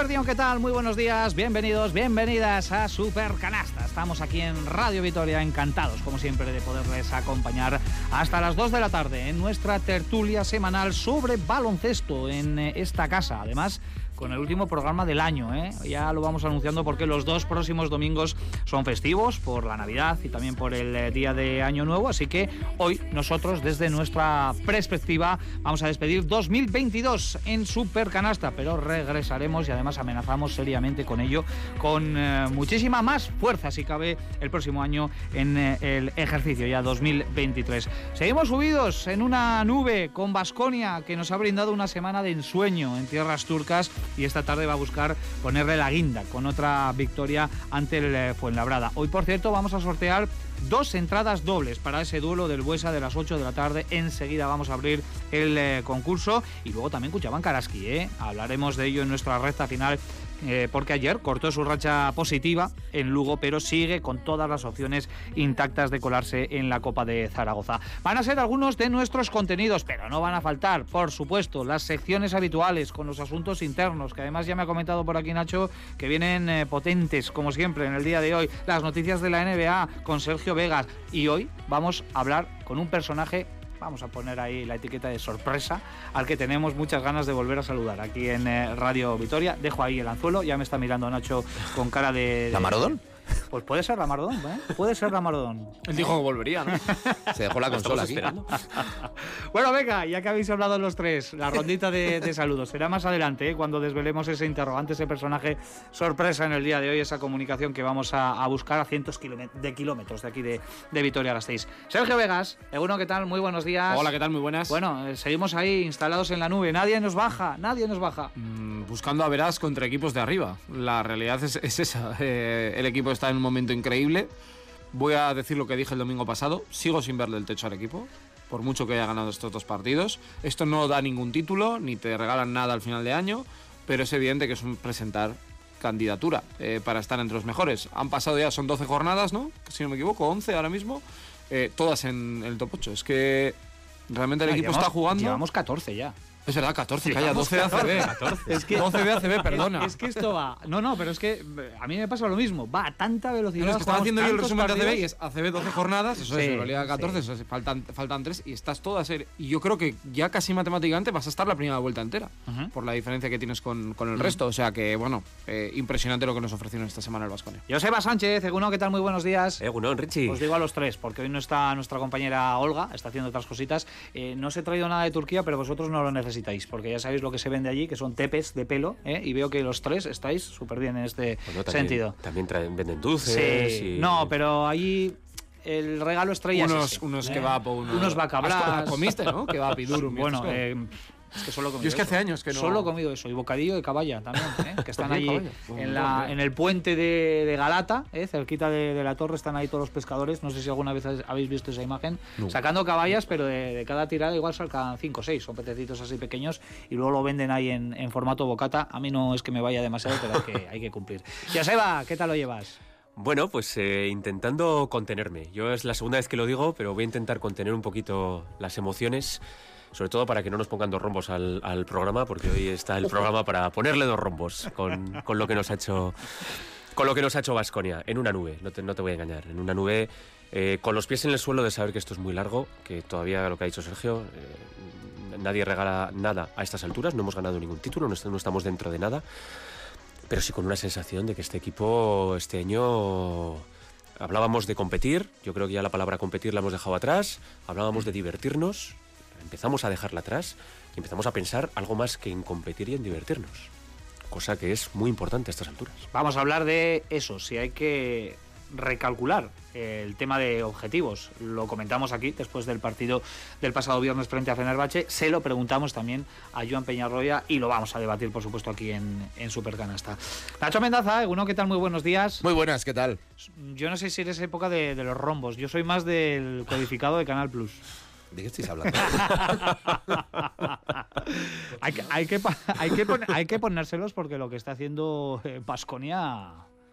Guardian, ¿qué tal? Muy buenos días, bienvenidos, bienvenidas a Super Canasta. Estamos aquí en Radio Vitoria, encantados, como siempre, de poderles acompañar hasta las 2 de la tarde en nuestra tertulia semanal sobre baloncesto en eh, esta casa. Además, con el último programa del año. ¿eh? Ya lo vamos anunciando porque los dos próximos domingos son festivos por la Navidad y también por el eh, día de Año Nuevo. Así que hoy nosotros, desde nuestra perspectiva, vamos a despedir 2022 en Super Canasta, pero regresaremos y además amenazamos seriamente con ello, con eh, muchísima más fuerza, si cabe, el próximo año en eh, el ejercicio ya 2023. Seguimos subidos en una nube con Basconia que nos ha brindado una semana de ensueño en tierras turcas y esta tarde va a buscar ponerle la guinda con otra victoria ante el eh, Hoy, por cierto, vamos a sortear dos entradas dobles para ese duelo del Buesa de las 8 de la tarde. Enseguida vamos a abrir el eh, concurso y luego también Cuchaban Karaski. ¿eh? Hablaremos de ello en nuestra recta final eh, porque ayer cortó su racha positiva en Lugo, pero sigue con todas las opciones intactas de colarse en la Copa de Zaragoza. Van a ser algunos de nuestros contenidos, pero no van a faltar, por supuesto, las secciones habituales con los asuntos internos, que además ya me ha comentado por aquí Nacho que vienen eh, potentes, como siempre, en el día de hoy. Las noticias de la NBA con Sergio Vegas. Y hoy vamos a hablar con un personaje vamos a poner ahí la etiqueta de sorpresa, al que tenemos muchas ganas de volver a saludar aquí en eh, Radio Vitoria. Dejo ahí el anzuelo, ya me está mirando Nacho con cara de... ¿La Marodón? Pues puede ser la Marodón, ¿eh? Puede ser la Marodón. Él dijo que volvería, ¿no? Se dejó la consola aquí. esperando. Bueno, venga, ya que habéis hablado los tres, la rondita de, de saludos será más adelante, ¿eh? cuando desvelemos ese interrogante, ese personaje sorpresa en el día de hoy, esa comunicación que vamos a, a buscar a cientos de kilómetros de aquí de, de Vitoria-Gasteiz. Sergio Vegas, Eguno, ¿qué tal? Muy buenos días. Hola, ¿qué tal? Muy buenas. Bueno, eh, seguimos ahí instalados en la nube. Nadie nos baja, nadie nos baja. Mm, buscando a Verás contra equipos de arriba. La realidad es, es esa. Eh, el equipo está en un momento increíble. Voy a decir lo que dije el domingo pasado. Sigo sin verle el techo al equipo. Por mucho que haya ganado estos dos partidos. Esto no da ningún título, ni te regalan nada al final de año. Pero es evidente que es un presentar candidatura eh, para estar entre los mejores. Han pasado ya, son 12 jornadas, ¿no? Si no me equivoco, 11 ahora mismo. eh, todas en el top 8. Es que realmente el Ah, equipo llevamos- está jugando. Llevamos 14 ya. Es verdad, 14, calla, Llevamos 12 de 14. ACB. Es que- 12 de ACB, perdona. Es, es que esto va. No, no, pero es que a mí me pasa lo mismo. Va a tanta velocidad. No, es que estaba haciendo yo el resumen de ACB y partidos. es ACB 12 jornadas, eso Sí, es, Euroliga 14, sí. eso es, faltan, faltan 3 y estás toda serie. Y yo creo que ya casi matemáticamente vas a estar la primera vuelta entera, por la diferencia que tienes con, con el resto. O sea que, bueno, eh, impresionante lo que nos ofrecieron esta semana el Vasconia. Joseba Sánchez, Eguno, ¿qué tal? Muy buenos días. Eh, Gunón, Richie. Os digo a los tres, porque hoy no está nuestra compañera Olga, está haciendo otras cositas. Eh, no os he traído nada de Turquía, pero vosotros no lo necesitáis, porque ya sabéis lo que se vende allí, que son tepes de pelo, ¿eh? y veo que los tres estáis súper bien en este Bueno, también, sentido. También traen, venden dulces. Sí, y- no, pero allí el regalo estrella es Unos, ese, unos ¿eh? kebab o unos... unos bacablas. Comiste, ¿no? Kebab y durum. Bueno, eh, es que solo he comido Yo es que eso. hace años que no- Solo he comido eso. Y bocadillo de caballa también, ¿eh? que están allí en, la, en el puente de, de Galata, ¿eh? cerquita de, de la torre, están ahí todos los pescadores. No sé si alguna vez habéis visto esa imagen. Sacando caballas, pero de, de cada tirada igual sacan 5 o 6. Son pececitos así pequeños y luego lo venden ahí en, en formato bocata. A mí no es que me vaya demasiado, pero hay que, hay que cumplir. Joseba, ¿qué tal lo llevas? Bueno, pues eh, intentando contenerme. Yo es la segunda vez que lo digo, pero voy a intentar contener un poquito las emociones. Sobre todo para que no nos pongan dos rombos al, programa, porque hoy está el programa para ponerle dos rombos con, con lo que nos ha hecho con lo que nos ha hecho Vasconia en una nube. No te, no te voy a engañar, en una nube eh, con los pies en el suelo de saber que esto es muy largo, que todavía lo que ha dicho Sergio, eh, nadie regala nada a estas alturas, no hemos ganado ningún título, no estamos dentro de nada. pero sí con una sensación de que este equipo este año hablábamos de competir, yo creo que ya la palabra competir la hemos dejado atrás, hablábamos de divertirnos, empezamos a dejarla atrás y empezamos a pensar algo más que en competir y en divertirnos, cosa que es muy importante a estas alturas. Vamos a hablar de eso, si hay que recalcular el tema de objetivos. Lo comentamos aquí después del partido del pasado viernes frente a Fenerbahce. Se lo preguntamos también a Joan Peñarroya y lo vamos a debatir, por supuesto, aquí en, en Supercanasta. Nacho Mendaza, uno, ¿qué tal? Muy buenos días. Muy buenas, ¿qué tal? Yo no sé si eres época de, de los rombos. Yo soy más del codificado de Canal Plus. ¿De qué estáis hablando? hay, que, hay, que, hay, que pon- hay que ponérselos porque lo que está haciendo Pasconia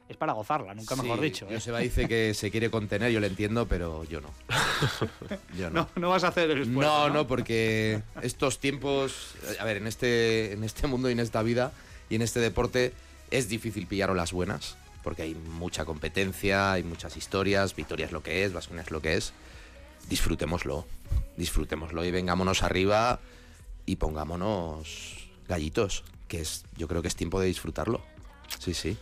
es para gozarla, nunca mejor Sí, dicho. ¿eh? Joseba dice que se quiere contener, yo lo entiendo, pero yo no. Yo no. No, no vas a hacer el esfuerzo. No, no, porque estos tiempos, a ver, en este, en este mundo y en esta vida, Y en este deporte es difícil pillar las buenas, porque hay mucha competencia, hay muchas historias, Victoria es lo que es, Vasconia es lo que es. Disfrutémoslo, disfrutémoslo y vengámonos arriba y pongámonos gallitos, que es, yo creo que es tiempo de disfrutarlo. Sí, sí.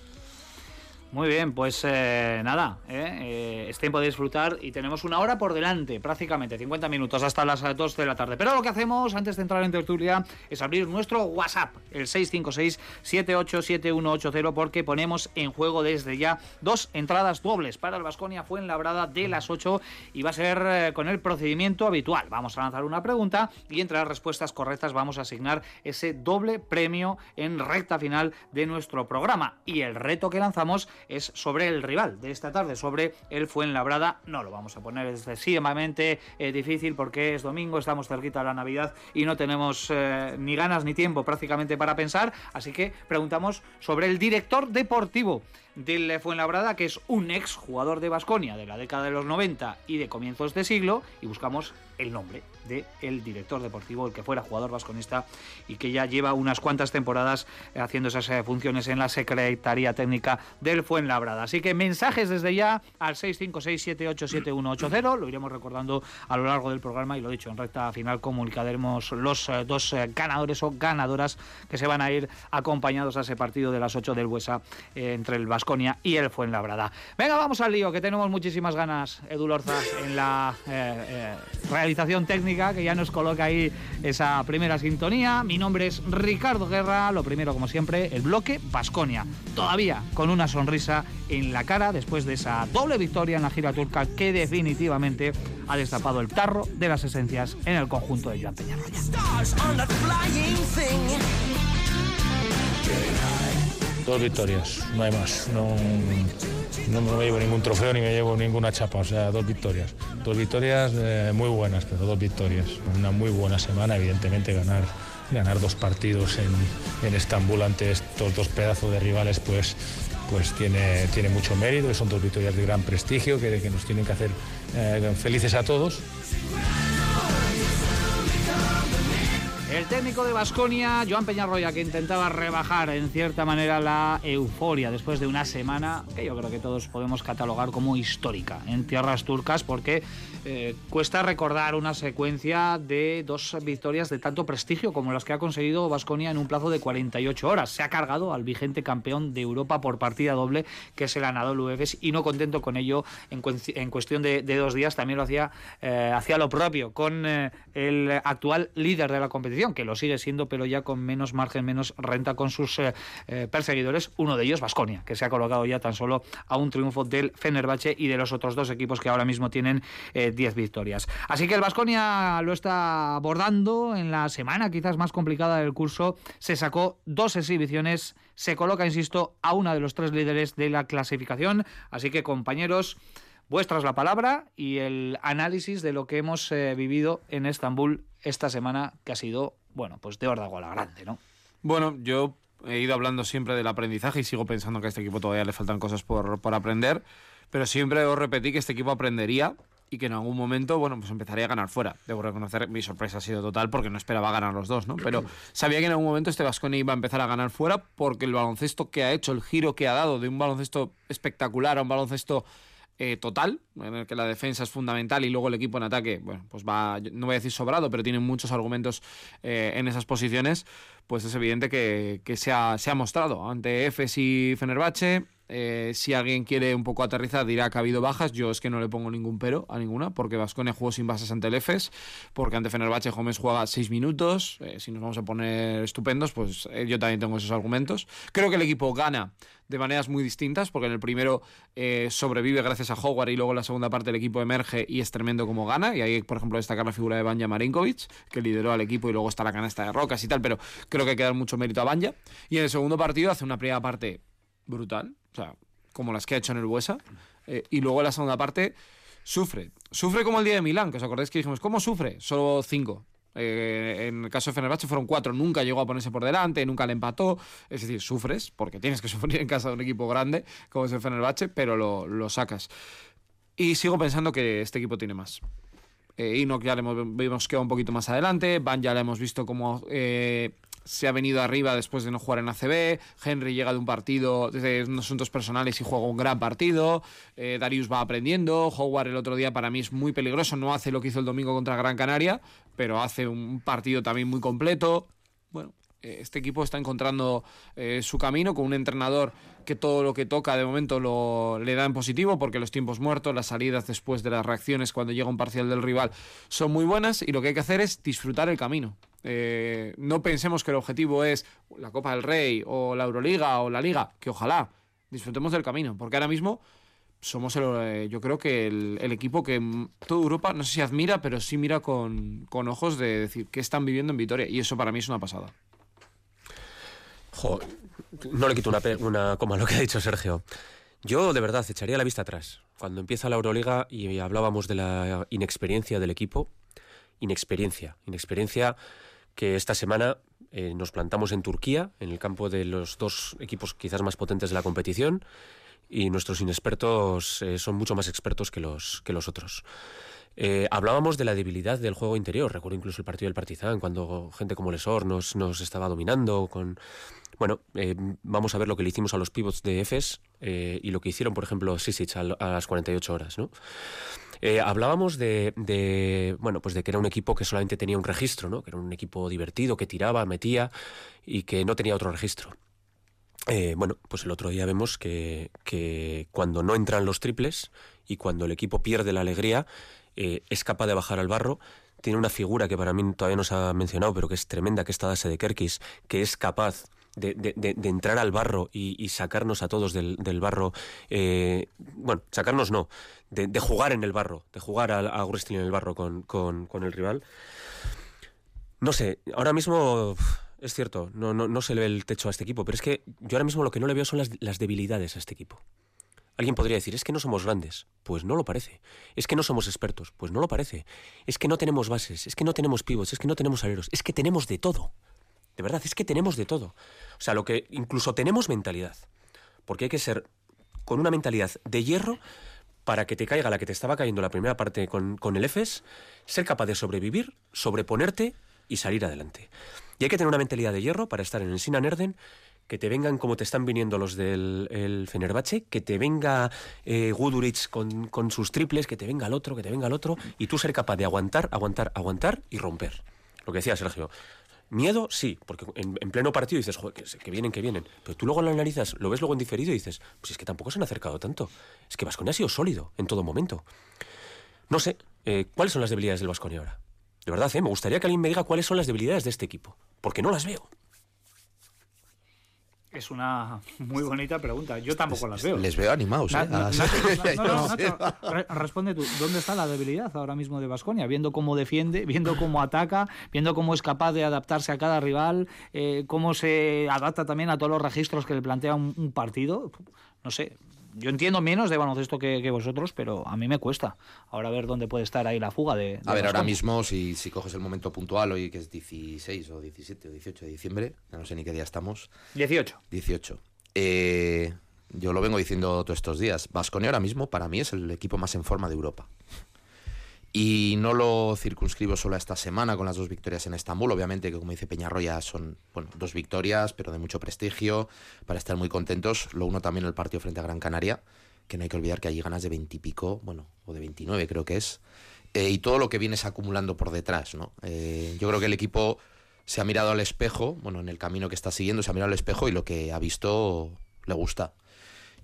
Muy bien, pues eh, nada, eh, eh, es tiempo de disfrutar y tenemos una hora por delante, prácticamente 50 minutos hasta las 2 de la tarde. Pero lo que hacemos antes de entrar en tertulia es abrir nuestro WhatsApp, el 656-787180, porque ponemos en juego desde ya dos entradas dobles para el Vasconia Fuenlabrada de las 8 y va a ser con el procedimiento habitual. Vamos a lanzar una pregunta y entre las respuestas correctas vamos a asignar ese doble premio en recta final de nuestro programa. Y el reto que lanzamos es sobre el rival de esta tarde, sobre el Fuenlabrada. No lo vamos a poner excesivamente eh, difícil porque es domingo, estamos cerquita de la Navidad y no tenemos eh, ni ganas ni tiempo prácticamente para pensar, así que preguntamos sobre el director deportivo del Fuenlabrada, que es un ex jugador de Basconia de la década de los 90 y de comienzos de siglo, y buscamos el nombre del el director deportivo, el que fuera jugador vasconista y que ya lleva unas cuantas temporadas haciendo esas eh, funciones en la Secretaría Técnica del Fuenlabrada. Así que mensajes desde ya al 656787180, lo iremos recordando a lo largo del programa y lo dicho, en recta final comunicaremos los eh, dos eh, ganadores o ganadoras que se van a ir acompañados a ese partido de las 8 del Buesa entre el Vasconia y el Fuenlabrada. Venga, vamos al lío, que tenemos muchísimas ganas, Edu Lorza, en la realización técnica que ya nos coloca ahí esa primera sintonía. Mi nombre es Ricardo Guerra, lo primero como siempre, el bloque Basconia. Todavía con una sonrisa en la cara después de esa doble victoria en la gira turca que definitivamente ha destapado el tarro de las esencias en el conjunto de Joan Peñarroya. Dos victorias, no hay más. No, no me llevo ningún trofeo ni me llevo ninguna chapa, o sea, dos victorias. Dos victorias eh, muy buenas, pero dos victorias. Una muy buena semana, evidentemente ganar, ganar dos partidos en, en Estambul ante estos dos pedazos de rivales, pues, pues tiene, tiene mucho mérito, son dos victorias de gran prestigio que, que nos tienen que hacer eh, felices a todos. El técnico de Basconia, Joan Peñarroya, que intentaba rebajar en cierta manera la euforia después de una semana que yo creo que todos podemos catalogar como histórica en tierras turcas, porque eh, cuesta recordar una secuencia de dos victorias de tanto prestigio como las que ha conseguido Basconia en un plazo de 48 horas. Se ha cargado al vigente campeón de Europa por partida doble, que es el Anadolu Efes, y no contento con ello, en, cuestión de, de, dos días también lo hacía, eh, hacía lo propio con eh, el actual líder de la competición que lo sigue siendo, pero ya con menos margen, menos renta con sus eh, eh, perseguidores, uno de ellos, Vasconia, que se ha colocado ya tan solo a un triunfo del Fenerbahce y de los otros dos equipos que ahora mismo tienen 10 eh, victorias. Así que el Vasconia lo está abordando en la semana quizás más complicada del curso, se sacó dos exhibiciones, se coloca, insisto, a una de los tres líderes de la clasificación, así que compañeros, vuestras la palabra y el análisis de lo que hemos vivido en Estambul esta semana que ha sido, bueno, pues de a la grande, ¿no? Bueno, yo he ido hablando siempre del aprendizaje y sigo pensando que a este equipo todavía le faltan cosas por, por aprender, pero siempre os repetí que este equipo aprendería y que en algún momento, bueno, pues empezaría a ganar fuera. Debo reconocer, mi sorpresa ha sido total porque no esperaba ganar los dos, ¿no? Pero sabía que en algún momento este Vasconi iba a empezar a ganar fuera porque el baloncesto que ha hecho, el giro que ha dado de un baloncesto espectacular a un baloncesto eh, total, en el que la defensa es fundamental y luego el equipo en ataque, bueno, pues va, no voy a decir sobrado, pero tiene muchos argumentos eh, en esas posiciones, pues es evidente que, que se, ha, se, ha, mostrado ante Efes y Fenerbahce, eh, si alguien quiere un poco aterrizar, dirá que ha habido bajas. Yo es que no le pongo ningún pero a ninguna, porque Vasconia jugó sin bases ante el EFES, porque ante Fenerbahce Gómez juega seis minutos. Eh, si nos vamos a poner estupendos, pues eh, yo también tengo esos argumentos. Creo que el equipo gana de maneras muy distintas, porque en el primero sobrevive gracias a Howard y luego en la segunda parte el equipo emerge y es tremendo como gana. Y ahí, por ejemplo, destacar la figura de Banja Marinkovic, que lideró al equipo y luego está la canasta de Rocas y tal, pero creo que hay que dar mucho mérito a Banja. Y en el segundo partido hace una primera parte brutal, o sea, como las que ha hecho en el Buesa, eh, y luego en la segunda parte sufre. Sufre como el día de Milán, que os acordáis que dijimos, ¿cómo sufre? Solo cinco. Eh, en el caso de Fenerbahce fueron cuatro, nunca llegó a ponerse por delante, nunca le empató. Es decir, sufres, porque tienes que sufrir en casa de un equipo grande como es el Fenerbahce, pero lo, lo sacas. Y sigo pensando que este equipo tiene más. Eh, Inok ya le hemos, hemos quedado un poquito más adelante, Van ya le hemos visto como eh, se ha venido arriba después de no jugar en ACB, Henry llega de un partido, de unos asuntos personales y juega un gran partido, eh, Darius va aprendiendo, Howard el otro día para mí es muy peligroso, no hace lo que hizo el domingo contra Gran Canaria, pero hace un partido también muy completo. Bueno, eh, este equipo está encontrando eh, su camino con un entrenador que todo lo que toca de momento lo, le da en positivo porque los tiempos muertos, las salidas después de las reacciones cuando llega un parcial del rival son muy buenas y lo que hay que hacer es disfrutar el camino. Eh, no pensemos que el objetivo es la Copa del Rey o la Euroliga o la Liga, que ojalá disfrutemos del camino, porque ahora mismo somos el, yo creo que el, el, equipo que toda Europa, no sé si admira, pero sí mira con, con ojos de decir que están viviendo en Vitoria y eso para mí es una pasada no le quito una, una coma a lo que ha dicho Sergio. Yo de verdad echaría la vista atrás. Cuando empieza la Euroliga y hablábamos de la inexperiencia del equipo, inexperiencia, inexperiencia que esta semana eh, nos plantamos en Turquía, en el campo de los dos equipos quizás más potentes de la competición, y nuestros inexpertos eh, son mucho más expertos que los, que los otros. Eh, hablábamos de la debilidad del juego interior. Recuerdo incluso el partido del Partizan, cuando gente como Lesor nos, nos estaba dominando. Bueno, vamos a ver lo que le hicimos a los pivots de EFES y lo que hicieron, por ejemplo, Sisic a, las 48 horas. ¿no? Hablábamos de, de, bueno, pues de que era un equipo que solamente tenía un registro, ¿no? que era un equipo divertido, que tiraba, metía y que no tenía otro registro. bueno, pues el otro día vemos que, que cuando no entran los triples y cuando el equipo pierde la alegría, eh, es capaz de bajar al barro. Tiene una figura que para mí todavía no se ha mencionado, pero que es tremenda, que está Dase de Kerkis, que es capaz de, entrar al barro y, sacarnos a todos del, barro. Eh, bueno, sacarnos no, de, jugar en el barro, de jugar a, a wrestling en el barro con, con, con, el rival. No sé, ahora mismo es cierto, no, no, no, se le ve el techo a este equipo, pero es que yo ahora mismo lo que no le veo son las, las debilidades a este equipo. Alguien podría decir, es que no somos grandes. Pues no lo parece. Es que no somos expertos. Pues no lo parece. Es que no tenemos bases, es que no tenemos pivots, es que no tenemos aleros, es que tenemos de todo. De verdad, es que tenemos de todo. O sea, lo que incluso tenemos mentalidad. Porque hay que ser con una mentalidad de hierro para que te caiga la que te estaba cayendo la primera parte con, con el EFES, ser capaz de sobrevivir, sobreponerte y salir adelante. Y hay que tener una mentalidad de hierro para estar en el Sinan Erden que te vengan como te están viniendo los del el Fenerbahce, que te venga eh, con, con, sus triples, que te venga el otro, que te venga el otro, y tú ser capaz de aguantar, aguantar, aguantar y romper. Lo que decía Sergio. Miedo, sí, porque en, pleno partido dices, joder, que, vienen, que vienen. Pero tú luego lo analizas, lo ves luego en diferido y dices, pues es que tampoco se han acercado tanto. Es que Vasconia ha sido sólido en todo momento. No sé, eh, ¿cuáles son las debilidades del Vasconia ahora? De verdad, eh, me gustaría que alguien me diga cuáles son las debilidades de este equipo, porque no las veo. Es una muy bonita pregunta. Yo tampoco las veo. Les veo animados. responde tú. ¿Dónde está la debilidad ahora mismo de Vasconia? Viendo cómo defiende, viendo cómo ataca, viendo cómo es capaz de adaptarse a cada rival, eh, cómo se adapta también a todos los registros que le plantea un partido. No sé, yo entiendo menos de baloncesto que, que, vosotros, pero a mí me cuesta. Ahora a ver dónde puede estar ahí la fuga de. a ver, ahora mismo, si, si coges el momento puntual, hoy que es 16 o 17 o 18 de diciembre, no sé ni qué día estamos. 18. 18. Eh, yo lo vengo diciendo todos estos días. Vasconia ahora mismo, para mí, es el equipo más en forma de Europa. Y no lo circunscribo solo a esta semana con las dos victorias en Estambul. Obviamente que, como dice Peñarroya, son bueno, dos victorias, pero de mucho prestigio, para estar muy contentos. Lo uno también el partido frente a Gran Canaria, que no hay que olvidar que allí ganas de veintipico, bueno, o de 29 creo que es. Eh, y todo lo que vienes acumulando por detrás, ¿no? Eh, yo creo que el equipo se ha mirado al espejo, bueno, en el camino que está siguiendo, se ha mirado al espejo y lo que ha visto le gusta.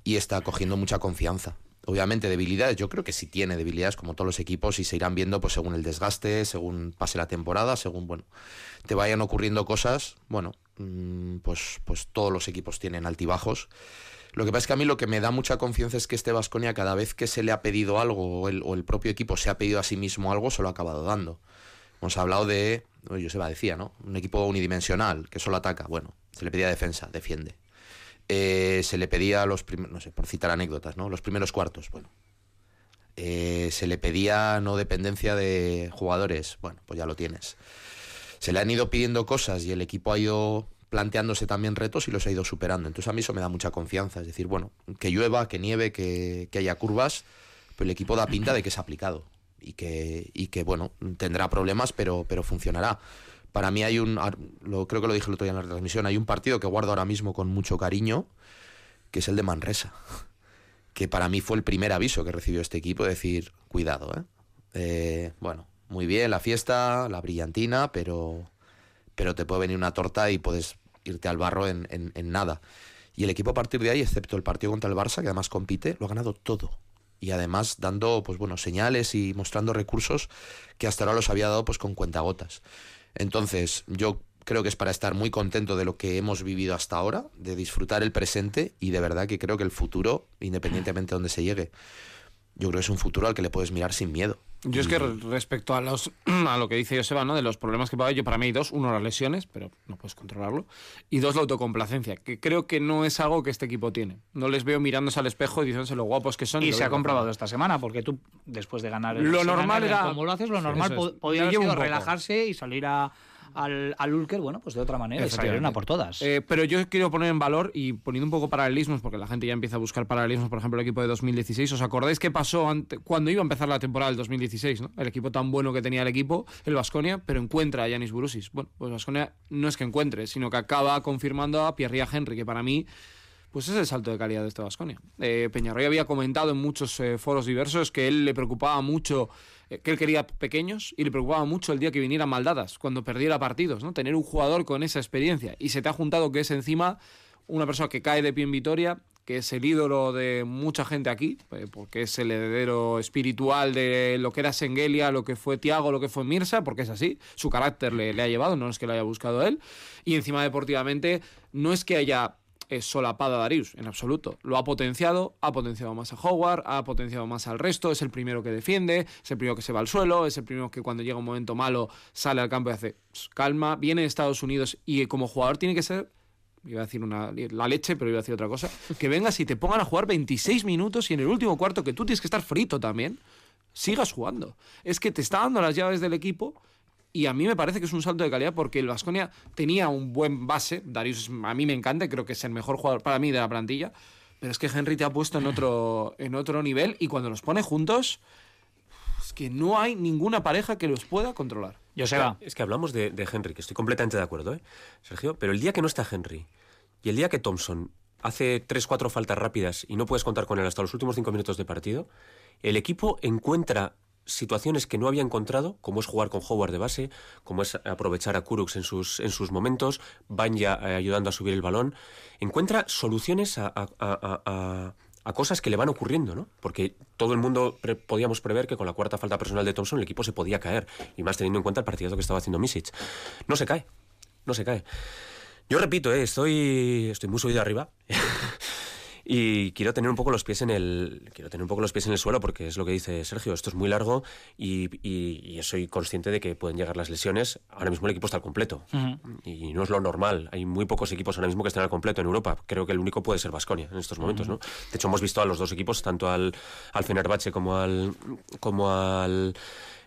Y está cogiendo mucha confianza obviamente debilidades, yo creo que sí tiene debilidades como todos los equipos y se irán viendo pues según el desgaste, según pase la temporada, según bueno, te vayan ocurriendo cosas, bueno, mm, pues pues todos los equipos tienen altibajos. Lo que pasa es que a mí lo que me da mucha confianza es que este Vasconia cada vez que se le ha pedido algo o el, propio equipo se ha pedido a sí mismo algo, se lo ha acabado dando. Hemos hablado de, yo se va decía, ¿no? Un equipo unidimensional que solo ataca, bueno, se le pedía defensa, defiende eh, se le pedía los primeros, no sé, por citar anécdotas, ¿no? Los primeros cuartos, bueno. Eh, se le pedía no dependencia de jugadores, bueno, pues ya lo tienes. Se le han ido pidiendo cosas y el equipo ha ido planteándose también retos y los ha ido superando. Entonces a mí eso me da mucha confianza. Es decir, bueno, que llueva, que nieve, que, haya curvas, pero el equipo da pinta de que es aplicado y que, y que bueno, tendrá problemas, pero, pero funcionará. Para mí hay un, lo, creo que lo dije el otro día en la transmisión, hay un partido que guardo ahora mismo con mucho cariño, que es el de Manresa, que para mí fue el primer aviso que recibió este equipo, decir, cuidado, ¿eh? Eh, bueno, muy bien la fiesta, la brillantina, pero, pero te puede venir una torta y puedes irte al barro en, en, nada. Y el equipo a partir de ahí, excepto el partido contra el Barça, que además compite, lo ha ganado todo. Y además dando, pues bueno, señales y mostrando recursos que hasta ahora los había dado pues con cuentagotas. Entonces, yo creo que es para estar muy contento de lo que hemos vivido hasta ahora, de disfrutar el presente y de verdad que creo que el futuro, independientemente de donde se llegue, yo creo que es un futuro al que le puedes mirar sin miedo. Yo es que respecto a los a lo que dice Joseba, ¿no? De los problemas que paga yo para mí hay dos, uno las lesiones, pero no puedes controlarlo, y dos la autocomplacencia, que creo que no es algo que este equipo tiene. No les veo mirándose al espejo y diciéndose lo guapos que son. Y, se ha comprobado esta semana, porque tú después de ganar el lo normal era como lo haces, lo normal podía relajarse y salir a al, al Ulker, bueno, pues de otra manera, y salieron a por todas. Eh, pero yo quiero poner en valor y poniendo un poco paralelismos, porque la gente ya empieza a buscar paralelismos, por ejemplo, el equipo de 2016. ¿Os acordáis qué pasó cuando iba a empezar la temporada del 2016? ¿no? El equipo tan bueno que tenía el equipo, el Vasconia, pero encuentra a Yanis Burusis. Bueno, pues Vasconia no es que encuentre, sino que acaba confirmando a Pierre Henry, que para mí pues es el salto de calidad de este Vasconia. Eh, Peñarroy había comentado en muchos eh, foros diversos que él le preocupaba mucho eh, que él quería pequeños y le preocupaba mucho el día que vinieran maldadas, cuando perdiera partidos, ¿no? Tener un jugador con esa experiencia. Y se te ha juntado que es encima una persona que cae de pie en Vitoria, que es el ídolo de mucha gente aquí, eh, porque es el heredero espiritual de lo que era Sengelia, lo que fue Tiago, lo que fue Mirsa, porque es así, su carácter le, le ha llevado, no es que lo haya buscado él, y encima deportivamente no es que haya es solapado a Darius, en absoluto. Lo ha potenciado, ha potenciado más a Howard, ha potenciado más al resto, es el primero que defiende, es el primero que se va al suelo, es el primero que cuando llega un momento malo sale al campo y hace calma, viene de Estados Unidos y como jugador tiene que ser iba a decir una, la leche, pero iba a decir otra cosa, que vengas y te pongan a jugar 26 minutos y en el último cuarto que tú tienes que estar frito también, sigas jugando. Es que te está dando las llaves del equipo y a mí me parece que es un salto de calidad porque el Vasconia tenía un buen base. Darius a mí me encanta, creo que es el mejor jugador para mí de la plantilla. Pero es que Henry te ha puesto en otro, en otro nivel y cuando los pone juntos, es que no hay ninguna pareja que los pueda controlar. Yo sé, es que hablamos de, de, Henry, que estoy completamente de acuerdo, ¿eh? Sergio. Pero el día que no está Henry y el día que Thompson hace 3-4 faltas rápidas y no puedes contar con él hasta los últimos 5 minutos de partido, el equipo encuentra situaciones que no había encontrado, como es jugar con Howard de base, como es aprovechar a Kurux en sus, en sus momentos, van ya eh, ayudando a subir el balón, encuentra soluciones a, cosas que le van ocurriendo, ¿no? Porque todo el mundo podíamos prever que con la cuarta falta personal de Thompson el equipo se podía caer, y más teniendo en cuenta el partido que estaba haciendo Misic. No se cae, no se cae. Yo repito, eh, estoy, estoy muy subido arriba. Y quiero tener un poco los pies en el quiero tener un poco los pies en el suelo porque es lo que dice Sergio, esto es muy largo y, soy consciente de que pueden llegar las lesiones. Ahora mismo el equipo está al completo y no es lo normal. Hay muy pocos equipos ahora mismo que están al completo en Europa. Creo que el único puede ser Basconia en estos momentos, ¿no? De hecho hemos visto a los dos equipos, tanto al al Fenerbahce como al como al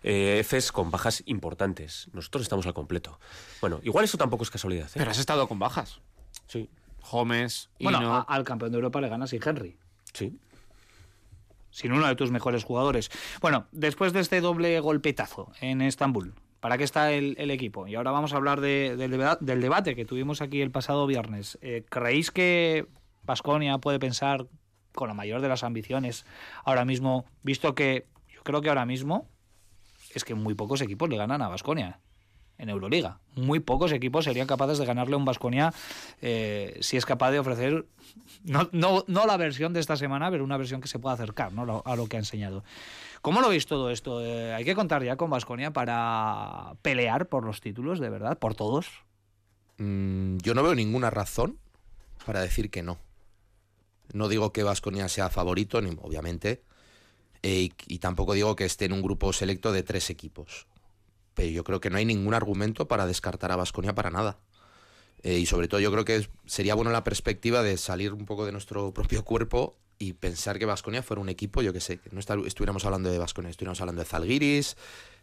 eh, con bajas importantes. Nosotros estamos al completo. Bueno, igual eso tampoco es casualidad. ¿eh? Pero has estado con bajas. Sí. Gómez. Bueno, al campeón de Europa le ganas sin Henry. Sí. Sin uno de tus mejores jugadores. Bueno, después de este doble golpetazo en Estambul, ¿para qué está el, equipo? Y ahora vamos a hablar del, debate que tuvimos aquí el pasado viernes. Eh, ¿Creéis que Vasconia puede pensar con la mayor de las ambiciones ahora mismo, visto que yo creo que ahora mismo es que muy pocos equipos le ganan a Vasconia? En Euroliga. Muy pocos equipos serían capaces de ganarle un Vasconia eh, si es capaz de ofrecer, no, la versión de esta semana, pero una versión que se pueda acercar ¿no? a lo que ha enseñado. ¿Cómo lo veis todo esto? Eh, ¿Hay que contar ya con Vasconia para pelear por los títulos, de verdad? ¿Por todos? Mm, yo no veo ninguna razón para decir que no. No digo que Vasconia sea favorito, ni, obviamente, eh, y tampoco digo que esté en un grupo selecto de tres equipos pero yo creo que no hay ningún argumento para descartar a Vasconia para nada. Eh, y sobre todo yo creo que sería bueno la perspectiva de salir un poco de nuestro propio cuerpo y pensar que Vasconia fuera un equipo, yo que sé, que no estuviéramos hablando de Vasconia, estuviéramos hablando de Zalgiris,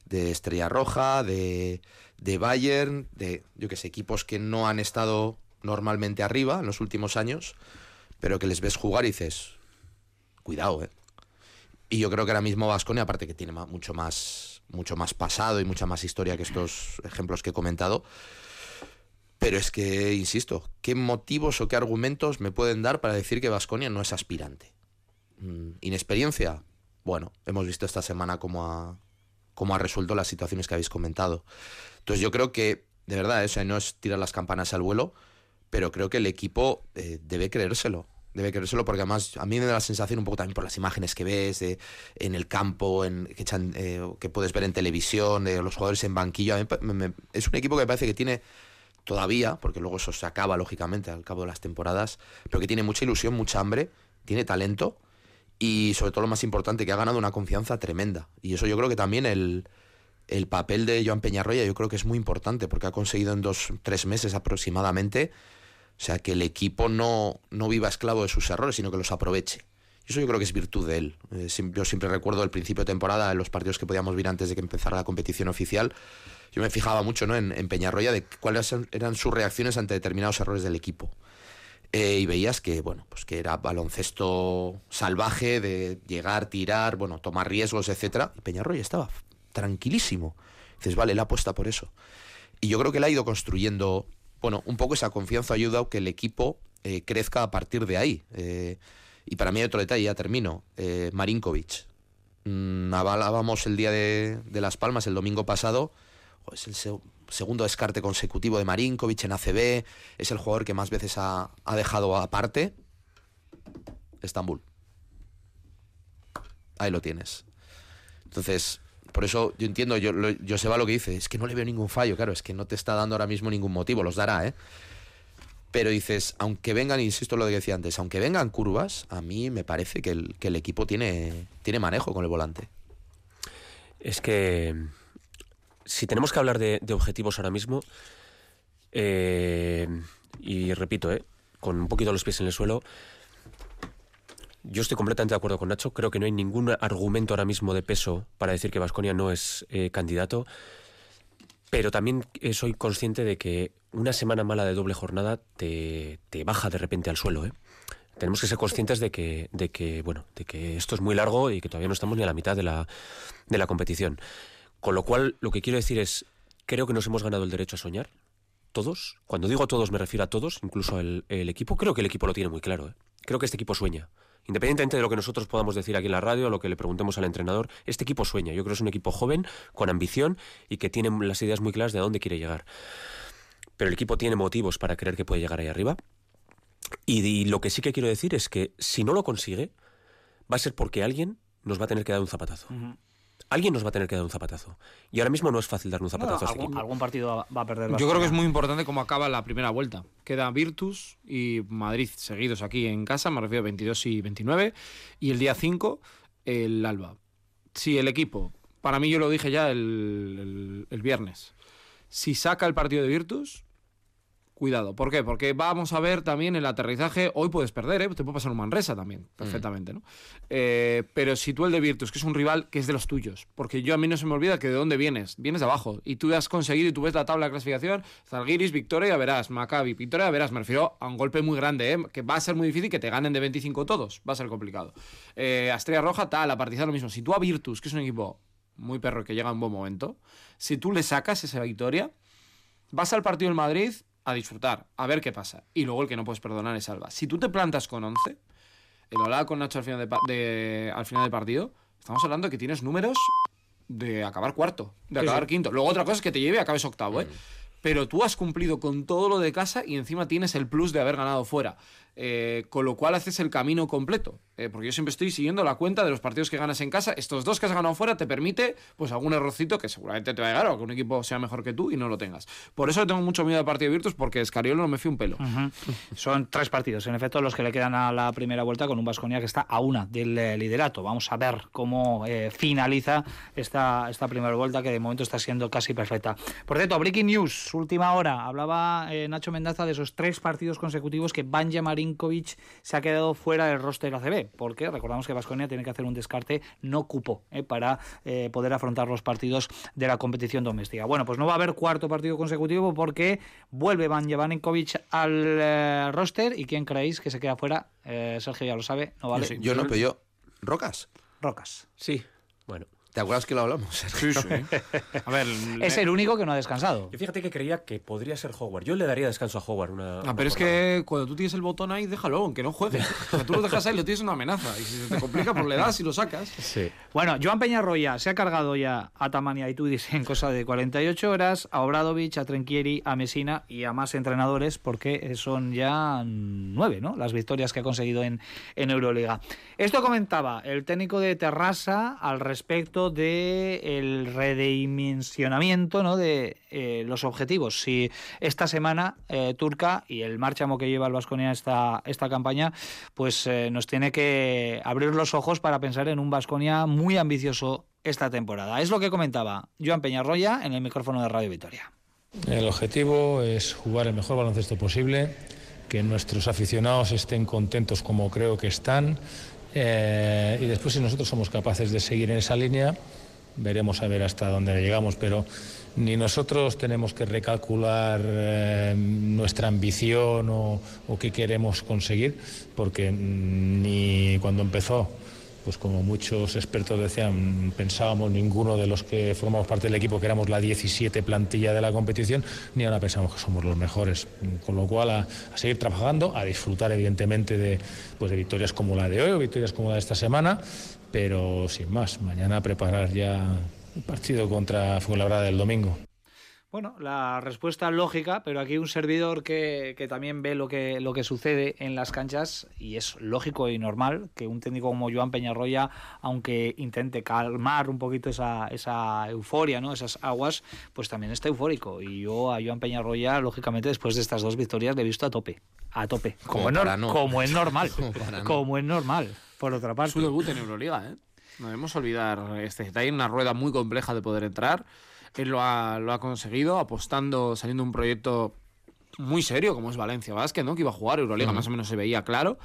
de Estrella Roja, de, de Bayern, de, yo que sé, equipos que no han estado normalmente arriba en los últimos años, pero que les ves jugar y dices, cuidado, ¿eh? Y yo creo que ahora mismo Vasconia, aparte que tiene mucho más, mucho más pasado y mucha más historia que estos ejemplos que he comentado, pero es que, insisto, ¿qué motivos o qué argumentos me pueden dar para decir que Vasconia no es aspirante? Mm, ¿Inexperiencia? Bueno, hemos visto esta semana cómo ha, cómo ha resuelto las situaciones que habéis comentado. Entonces yo creo que, de verdad, eso no es tirar las campanas al vuelo, pero creo que el equipo eh, debe creérselo debe creérselo porque además a mí me da la sensación un poco también por las imágenes que ves en el campo, en, que, eh, puedes ver en televisión, de los jugadores en banquillo. es un equipo que me parece que tiene todavía, porque luego eso se acaba lógicamente al cabo de las temporadas, pero que tiene mucha ilusión, mucha hambre, tiene talento y sobre todo lo más importante, que ha ganado una confianza tremenda. Y eso yo creo que también el, el papel de Joan Peñarroya yo creo que es muy importante porque ha conseguido en dos, tres meses aproximadamente sea, que el equipo no, no viva esclavo de sus errores, sino que los aproveche. Eso yo creo que es virtud de él. Eh, yo siempre recuerdo el principio de temporada, en los partidos que podíamos ver antes de que empezara la competición oficial, yo me fijaba mucho ¿no? en, Peñarroya de cuáles eran sus reacciones ante determinados errores del equipo. Eh, y veías que, bueno, pues que era baloncesto salvaje de llegar, tirar, bueno, tomar riesgos, etcétera. Y Peñarroya estaba tranquilísimo. dices, vale, la apuesta por eso. Y yo creo que él ha ido construyendo bueno, un poco esa confianza ha ayudado que el equipo eh, crezca a partir de ahí. Eh, y para mí hay otro detalle, ya termino. Eh, Marinkovic. Mm, avalábamos el día de, Las Palmas, el domingo pasado. Es el segundo descarte consecutivo de Marinkovic en ACB. Es el jugador que más veces ha, ha dejado aparte. Estambul. Ahí lo tienes. Entonces, por eso yo entiendo, yo, se va lo que dice, es que no le veo ningún fallo, claro, es que no te está dando ahora mismo ningún motivo, los dará, ¿eh? Pero dices, aunque vengan, insisto lo que decía antes, aunque vengan curvas, a mí me parece que el, equipo tiene, tiene manejo con el volante. Es que si tenemos que hablar de, objetivos ahora mismo, eh, y repito, eh, con un poquito los pies en el suelo, yo estoy completamente de acuerdo con Nacho. Creo que no hay ningún argumento ahora mismo de peso para decir que Vasconia no es eh, candidato. Pero también eh, soy consciente de que una semana mala de doble jornada te, baja de repente al suelo. ¿eh? Tenemos que ser conscientes de que, de que, bueno, de que esto es muy largo y que todavía no estamos ni a la mitad de la, de la competición. Con lo cual, lo que quiero decir es, creo que nos hemos ganado el derecho a soñar. Todos. Cuando digo todos me refiero a todos, incluso el equipo. Creo que el equipo lo tiene muy claro. Creo que este equipo sueña. Independientemente de lo que nosotros podamos decir aquí en la radio, lo que le preguntemos al entrenador, este equipo sueña. Yo creo que es un equipo joven, con ambición y que tiene las ideas muy claras de a dónde quiere llegar. Pero el equipo tiene motivos para creer que puede llegar ahí arriba. Y, lo que sí que quiero decir es que si no lo consigue, va a ser porque alguien nos va a tener que dar un zapatazo. Alguien nos va a tener que dar un zapatazo. Y ahora mismo no es fácil dar un zapatazo. a algún, algún, partido va a perder. Yo creo que es muy importante cómo acaba la primera vuelta. Queda Virtus y Madrid seguidos aquí en casa, me refiero a 22 y 29. Y el día 5, el Alba. Si el equipo, para mí yo lo dije ya el, el viernes, si saca el partido de Virtus, cuidado. ¿Por qué? Porque vamos a ver también el aterrizaje. Hoy puedes perder, ¿eh? te puede pasar un Manresa también, mm. perfectamente, ¿no? Eh, pero si tú el de Virtus, que es un rival que es de los tuyos, porque yo a mí no se me olvida que de dónde vienes, vienes de abajo, y tú has conseguido, y tú ves la tabla de clasificación, Zalgiris, Victoria, ya verás, Maccabi, Victoria, ya verás, me refiero a un golpe muy grande, ¿eh? que va a ser muy difícil que te ganen de 25 todos, va a ser complicado. Eh, Astrea Roja, tal, a partizar lo mismo. Si tú a Virtus, que es un equipo muy perro que llega en buen momento, si tú le sacas esa victoria, vas al partido del Madrid a disfrutar, a ver qué pasa. Y luego el que no puedes perdonar es Alba. Si tú te plantas con 11, lo hablaba con Nacho al final, de, al final del partido, estamos hablando de que tienes números de acabar cuarto, de acabar quinto. Luego otra cosa es que te lleve a acabes octavo, ¿eh? Pero tú has cumplido con todo lo de casa y encima tienes el plus de haber ganado fuera. Eh, con lo cual haces el camino completo. Eh, porque yo siempre estoy siguiendo la cuenta de los partidos que ganas en casa. Estos dos que has ganado fuera te permite pues algún errorcito que seguramente te va a llegar o que un equipo sea mejor que tú y no lo tengas. Por eso tengo mucho miedo al partido de Virtus porque Escariolo no me fui un pelo. Son tres partidos, en efecto, los que le quedan a la primera vuelta con un Vasconia que está a una del eh, liderato. Vamos a ver cómo finaliza esta, esta primera vuelta que de momento está siendo casi perfecta. Por cierto, Breaking News, última hora. Hablaba Nacho Mendaza de esos tres partidos consecutivos que van llamar Marinkovic se ha quedado fuera del roster ACB, porque recordamos que Vasconia tiene que hacer un descarte no cupo eh, para eh, poder afrontar los partidos de la competición doméstica. Bueno, pues no va a haber cuarto partido consecutivo porque vuelve Banja Marinkovic al eh, roster y quién creéis que se queda fuera, Sergio ya lo sabe, no vale. Yo, no, pero yo, Rocas. Rocas. Sí, bueno. ¿Te acuerdas que lo hablamos? Sí, sí. A ver, Es el único que no ha descansado. Yo fíjate que creía que podría ser Howard. Yo le daría descanso a Howard una. Ah, una pero es que cuando tú tienes el botón ahí, déjalo, aunque no juegue. O sea, tú lo dejas ahí, lo tienes una amenaza. Y si se te complica, pues le das y lo sacas. Sí. Bueno, Joan Peñarroya se ha cargado ya a Tamania y Tudis en cosa de 48 horas, a Obradovich, a Trenquieri, a Mesina y a más entrenadores, porque son ya nueve, ¿no? Las victorias que ha conseguido en, en Euroliga. Esto comentaba el técnico de Terrassa al respecto de el redimensionamiento ¿no? de eh, los objetivos. Si esta semana eh, Turca y el márchamo que lleva el Vasconia esta, esta campaña, pues eh, nos tiene que abrir los ojos para pensar en un Vasconia muy ambicioso esta temporada. Es lo que comentaba Joan Peñarroya en el micrófono de Radio Victoria. El objetivo es jugar el mejor baloncesto posible, que nuestros aficionados estén contentos como creo que están eh, y después si nosotros somos capaces de seguir en esa línea, veremos a ver hasta dónde llegamos, pero ni nosotros tenemos que recalcular eh, nuestra ambición o, o qué queremos conseguir, porque ni cuando empezó pues como muchos expertos decían, pensábamos ninguno de los que formamos parte del equipo que éramos la 17 plantilla de la competición, ni ahora pensamos que somos los mejores. Con lo cual, a, seguir trabajando, a disfrutar evidentemente de, pues de victorias como la de hoy o victorias como la de esta semana, pero sin más, mañana preparar ya el partido contra Fuenlabrada del domingo. Bueno, la respuesta lógica, pero aquí un servidor que, que, también ve lo que, lo que sucede en las canchas, y es lógico y normal que un técnico como Joan Peñarroya, aunque intente calmar un poquito esa, esa euforia, ¿no? esas aguas, pues también está eufórico. Y yo a Joan Peñarroya, lógicamente, después de estas dos victorias, le he visto a tope. A tope. Como, Como no. como es normal. Como para no. como es normal, por otra parte. Su debut en Euroliga, ¿eh? No debemos olvidar este detalle, una rueda muy compleja de poder entrar. Él lo ha, lo ha conseguido, apostando, saliendo un proyecto muy serio, como es Valencia Basket, ¿no? Que iba a jugar Euroliga, más o menos se veía claro.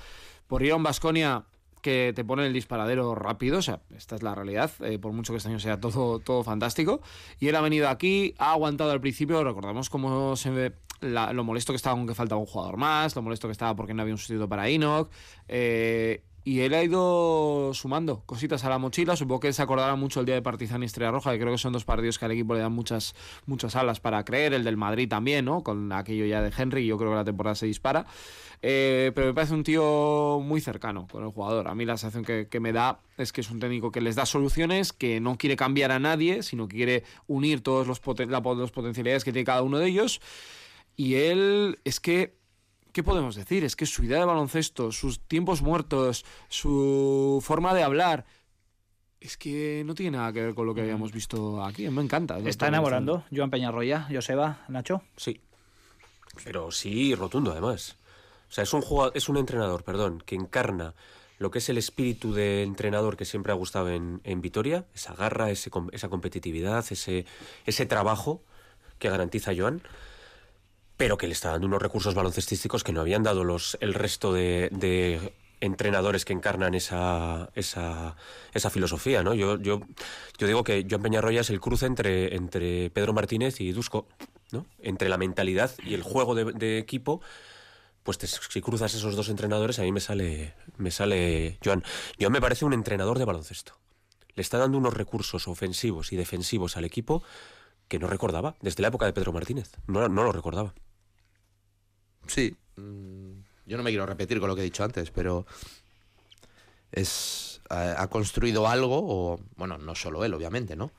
Por ir a un Basconia que te pone el disparadero rápido, o sea, esta es la realidad, eh, por mucho que este año sea todo, todo fantástico. Y él ha venido aquí, ha aguantado al principio, recordamos cómo se ve la- lo molesto que estaba con que faltaba un jugador más, lo molesto que estaba porque no había un sustituto para Enoch. eh, y él ha ido sumando cositas a la mochila. Supongo que se acordará mucho el día de Partizan y Estrella Roja, que creo que son dos partidos que al equipo le dan muchas, muchas alas para creer. El del Madrid también, ¿no? Con aquello ya de Henry, yo creo que la temporada se dispara. Eh, pero me parece un tío muy cercano con el jugador. A mí la sensación que, que me da es que es un técnico que les da soluciones, que no quiere cambiar a nadie, sino que quiere unir todas las potencialidades que tiene cada uno de ellos. Y él es que ¿qué podemos decir? Es que su idea de baloncesto, sus tiempos muertos, su forma de hablar, es que no tiene nada que ver con lo que habíamos visto aquí. Me encanta. ¿Está enamorando Joan Peñarroya, Joseba, Nacho? Sí. Pero sí, rotundo además. O sea, es un jugador, es un entrenador, perdón, que encarna lo que es el espíritu de entrenador que siempre ha gustado en, en Vitoria, esa garra, ese, com- esa competitividad, ese, ese trabajo que garantiza Joan, pero que le está dando unos recursos baloncestísticos que no habían dado los, el resto de, entrenadores que encarnan esa, esa, esa filosofía, ¿no? Yo, yo, yo digo que Joan Peñarroya es el cruce entre, entre Pedro Martínez y Dusko, ¿no? Entre la mentalidad y el juego de, equipo, pues si cruzas esos dos entrenadores, a mí me sale, me sale Joan. Joan me parece un entrenador de baloncesto. Le está dando unos recursos ofensivos y defensivos al equipo que no recordaba desde la época de Pedro Martínez. No, no lo recordaba. Sí. mm, Yo no me quiero repetir con lo que he dicho antes, pero es ha, ha construido algo, o bueno, no solo él, obviamente, ¿no?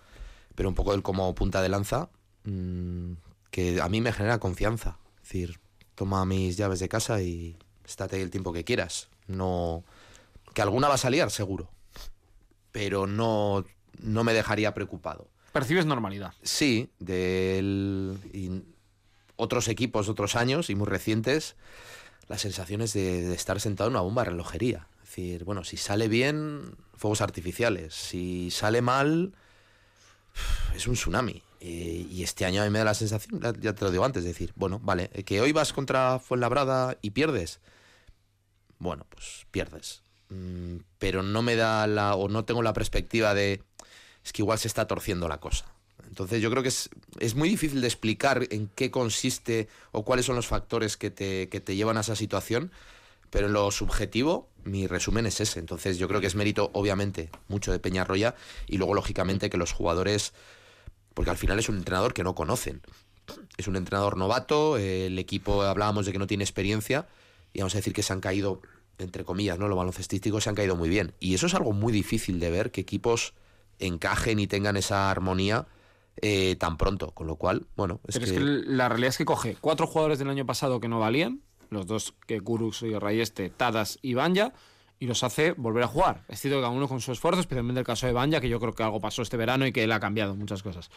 Pero un poco él como punta de lanza, mm, que a mí me genera confianza. Es decir, toma mis llaves de casa y estate ahí el tiempo que quieras. No. Que alguna va a salir, seguro. Pero no, no me dejaría preocupado. Percibes normalidad. Sí, del y otros equipos, otros años y muy recientes, las sensaciones de, de estar sentado en una bomba de relojería. Es decir, bueno, si sale bien, fuegos artificiales. Si sale mal, es un tsunami. Eh, y este año a mí me da la sensación, ya- te lo digo antes, de decir, bueno, vale, eh, que hoy vas contra Fuenlabrada y pierdes. Bueno, pues pierdes. Mm, pero no me da la, o no tengo la perspectiva de, es que igual se está torciendo la cosa. Entonces yo creo que es, es muy difícil de explicar en qué consiste o cuáles son los factores que te, que te llevan a esa situación, pero en lo subjetivo mi resumen es ese. Entonces yo creo que es mérito, obviamente, mucho de Peñarroya y luego, lógicamente, que los jugadores, porque al final es un entrenador que no conocen. Es un entrenador novato, el equipo hablábamos de que no tiene experiencia y vamos a decir que se han caído, entre comillas, ¿no? Lo baloncestístico se han caído muy bien. Y eso es algo muy difícil de ver, que equipos encajen y tengan esa armonía eh, tan pronto. Con lo cual, bueno, es, que... es que la realidad es que coge cuatro jugadores del año pasado que no valían, los dos que Kurux y Rayeste, Tadas y Banja, y los hace volver a jugar. Es cierto que cada uno con su esfuerzo, especialmente el caso de Banja, que yo creo que algo pasó este verano y que él ha cambiado muchas cosas.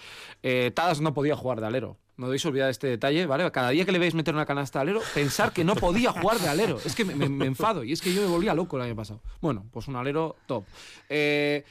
Eh, Tadas no podía jugar de alero. No debéis olvidar este detalle, ¿vale? Cada día que le veis meter una canasta de alero, pensar que no podía jugar de alero. Es que me, me, me enfado y es que yo me volvía loco el año pasado. Bueno, pues un alero top. Eh,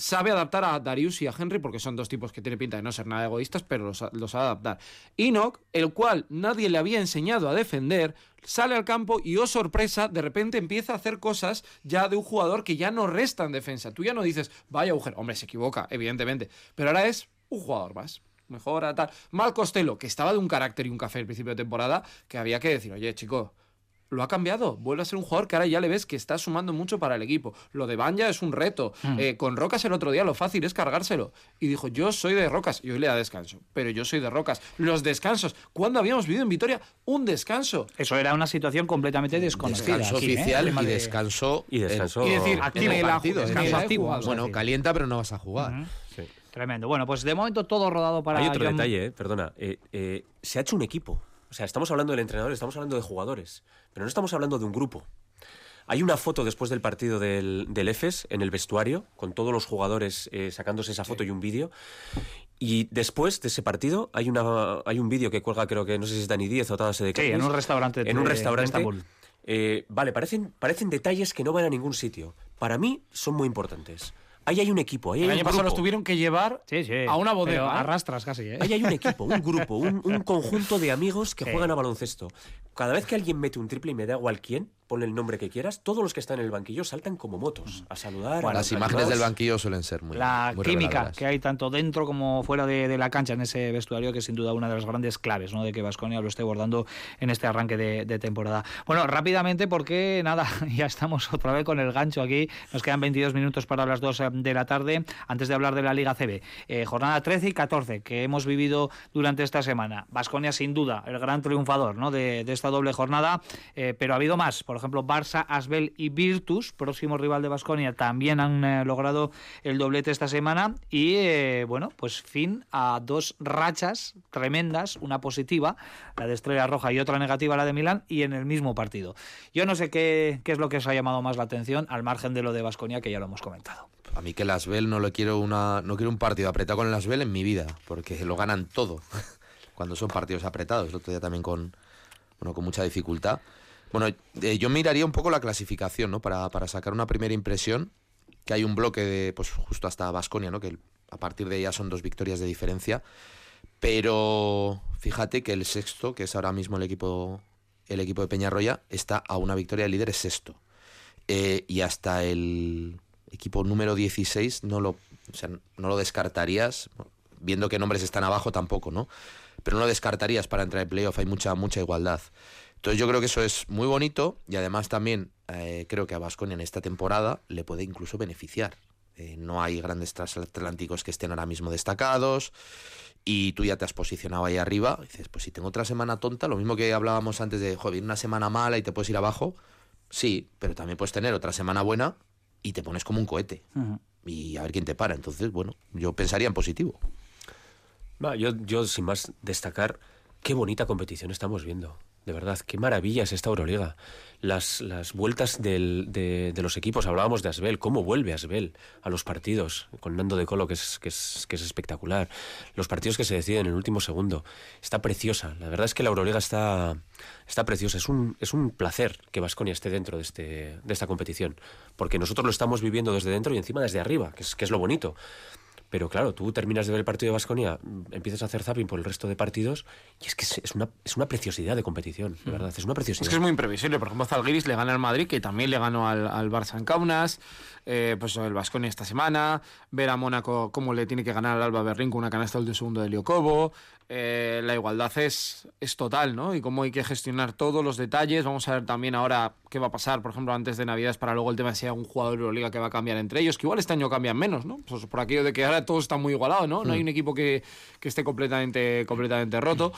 sabe adaptar a Darius y a Henry, porque son dos tipos que tienen pinta de no ser nada egoístas, pero los, los sabe adaptar. Enoch, el cual nadie le había enseñado a defender, sale al campo y, oh sorpresa, de repente empieza a hacer cosas ya de un jugador que ya no resta en defensa. Tú ya no dices, vaya agujero. Hombre, se equivoca, evidentemente. Pero ahora es un jugador más. Mejora, tal. Mal Costello, que estaba de un carácter y un café al principio de temporada, que había que decir, oye, chico, lo ha cambiado. Vuelve a ser un jugador que ahora ya le ves que está sumando mucho para el equipo. Lo de Banja es un reto. Mm. Eh, con Rocas el otro día lo fácil es cargárselo. Y dijo, yo soy de Rocas. Y hoy le da descanso. Pero yo soy de Rocas. Los descansos. ¿Cuándo habíamos vivido en Vitoria un descanso? Eso era una situación completamente desconocida. Descanso aquí, oficial ¿eh? y descanso... Y descanso... Y decir, activo, en el partido, descanso activo. jugado. Bueno, calienta pero no vas a jugar. Uh -huh. Sí. Tremendo. Bueno, pues de momento todo rodado para... Hay otro John- detalle, eh, perdona. Eh, eh, se ha hecho un equipo. O sea, estamos hablando del entrenador, estamos hablando de jugadores, pero no estamos hablando de un grupo. Hay una foto después del partido del, del EFES en el vestuario, con todos los jugadores eh, sacándose esa foto y un vídeo. Y después de ese partido hay, una, hay un vídeo que cuelga, creo que no sé si es Dani Díez o Tadase de Sí, en un restaurante En un de restaurante. Estambul. Eh, vale, parecen, parecen detalles que no van a ningún sitio. Para mí son muy importantes. Ahí hay un equipo, ahí hay El un año pasado los grupo. tuvieron que llevar Sí, sí. a una Pero bodega. ¿eh? arrastras casi, ¿eh? Ahí hay un equipo, un grupo, un, un conjunto de amigos que Sí. juegan a baloncesto. Cada vez que alguien mete un triple y me da igual quién, ponle el nombre que quieras, todos los que están en el banquillo saltan como motos a saludar. Bueno, a Las imágenes del banquillo suelen ser muy la muy química reveladoras. que hay tanto dentro como fuera de, de la cancha en ese vestuario, que es sin duda una de las grandes claves ¿no? de que Vasconia lo esté bordando en este arranque de, de temporada. Bueno, rápidamente, porque nada, ya estamos otra vez con el gancho aquí. Nos quedan 22 minutos para las 2 de la tarde. Antes de hablar de la Liga CB, eh, jornada 13 y 14 que hemos vivido durante esta semana. Vasconia, sin duda, el gran triunfador ¿no? de, de esta doble jornada, eh, pero ha habido más. Por ejemplo, Barça, Asbel y Virtus, próximo rival de Vasconia, también han eh, logrado el doblete esta semana y eh, bueno, pues fin a dos rachas tremendas, una positiva, la de Estrella Roja y otra negativa, la de Milán, y en el mismo partido. Yo no sé qué, qué es lo que os ha llamado más la atención, al margen de lo de Vasconia, que ya lo hemos comentado. A mí que el Asbel no lo quiero una no quiero un partido apretado con el Asbel en mi vida, porque lo ganan todo cuando son partidos apretados. El otro día también con bueno, con mucha dificultad. Bueno, eh, yo miraría un poco la clasificación, ¿no? Para, para sacar una primera impresión, que hay un bloque de, pues justo hasta Basconia, ¿no? Que a partir de ella son dos victorias de diferencia. Pero fíjate que el sexto, que es ahora mismo el equipo, el equipo de Peñarroya, está a una victoria de líder, es sexto. Eh, y hasta el equipo número 16 no lo, o sea, no lo descartarías, viendo que nombres están abajo tampoco, ¿no? Pero no lo descartarías para entrar en playoff, hay mucha, mucha igualdad. Entonces yo creo que eso es muy bonito y además también eh, creo que a Vasconia en esta temporada le puede incluso beneficiar. Eh, no hay grandes transatlánticos que estén ahora mismo destacados y tú ya te has posicionado ahí arriba. Y dices, pues si tengo otra semana tonta, lo mismo que hablábamos antes de, joder, una semana mala y te puedes ir abajo, sí, pero también puedes tener otra semana buena y te pones como un cohete. Uh -huh. Y a ver quién te para. Entonces, bueno, yo pensaría en positivo. Va, yo, yo, sin más destacar, qué bonita competición estamos viendo. De verdad, qué maravilla es esta Euroliga. Las, las vueltas del, de, de, los equipos, hablábamos de Asbel, cómo vuelve Asbel a los partidos, con Nando de Colo, que es, que, es, que es espectacular. Los partidos que se deciden en el último segundo. Está preciosa. La verdad es que la Euroliga está, está preciosa. Es un, es un placer que Vasconia esté dentro de, este, de esta competición. Porque nosotros lo estamos viviendo desde dentro y encima desde arriba, que es, que es lo bonito. Pero claro, tú terminas de ver el partido de Vasconia, empiezas a hacer zapping por el resto de partidos y es que es una, es una preciosidad de competición, de verdad, es una preciosidad. Es que es muy imprevisible. Por ejemplo, Zalgiris le gana al Madrid, que también le ganó al, al Barça en Kaunas, eh, pues el Vasconia esta semana, ver a Mónaco cómo le tiene que ganar al Alba Berlín con una canasta del segundo de Liocobo, eh, la igualdad es, es total, ¿no? Y cómo hay que gestionar todos los detalles. Vamos a ver también ahora qué va a pasar, por ejemplo, antes de Navidades, para luego el tema de si hay algún jugador de Euroliga que va a cambiar entre ellos, que igual este año cambian menos, ¿no? Pues por aquello de que ahora todo está muy igualado, ¿no? No hay un equipo que, que esté completamente, completamente roto.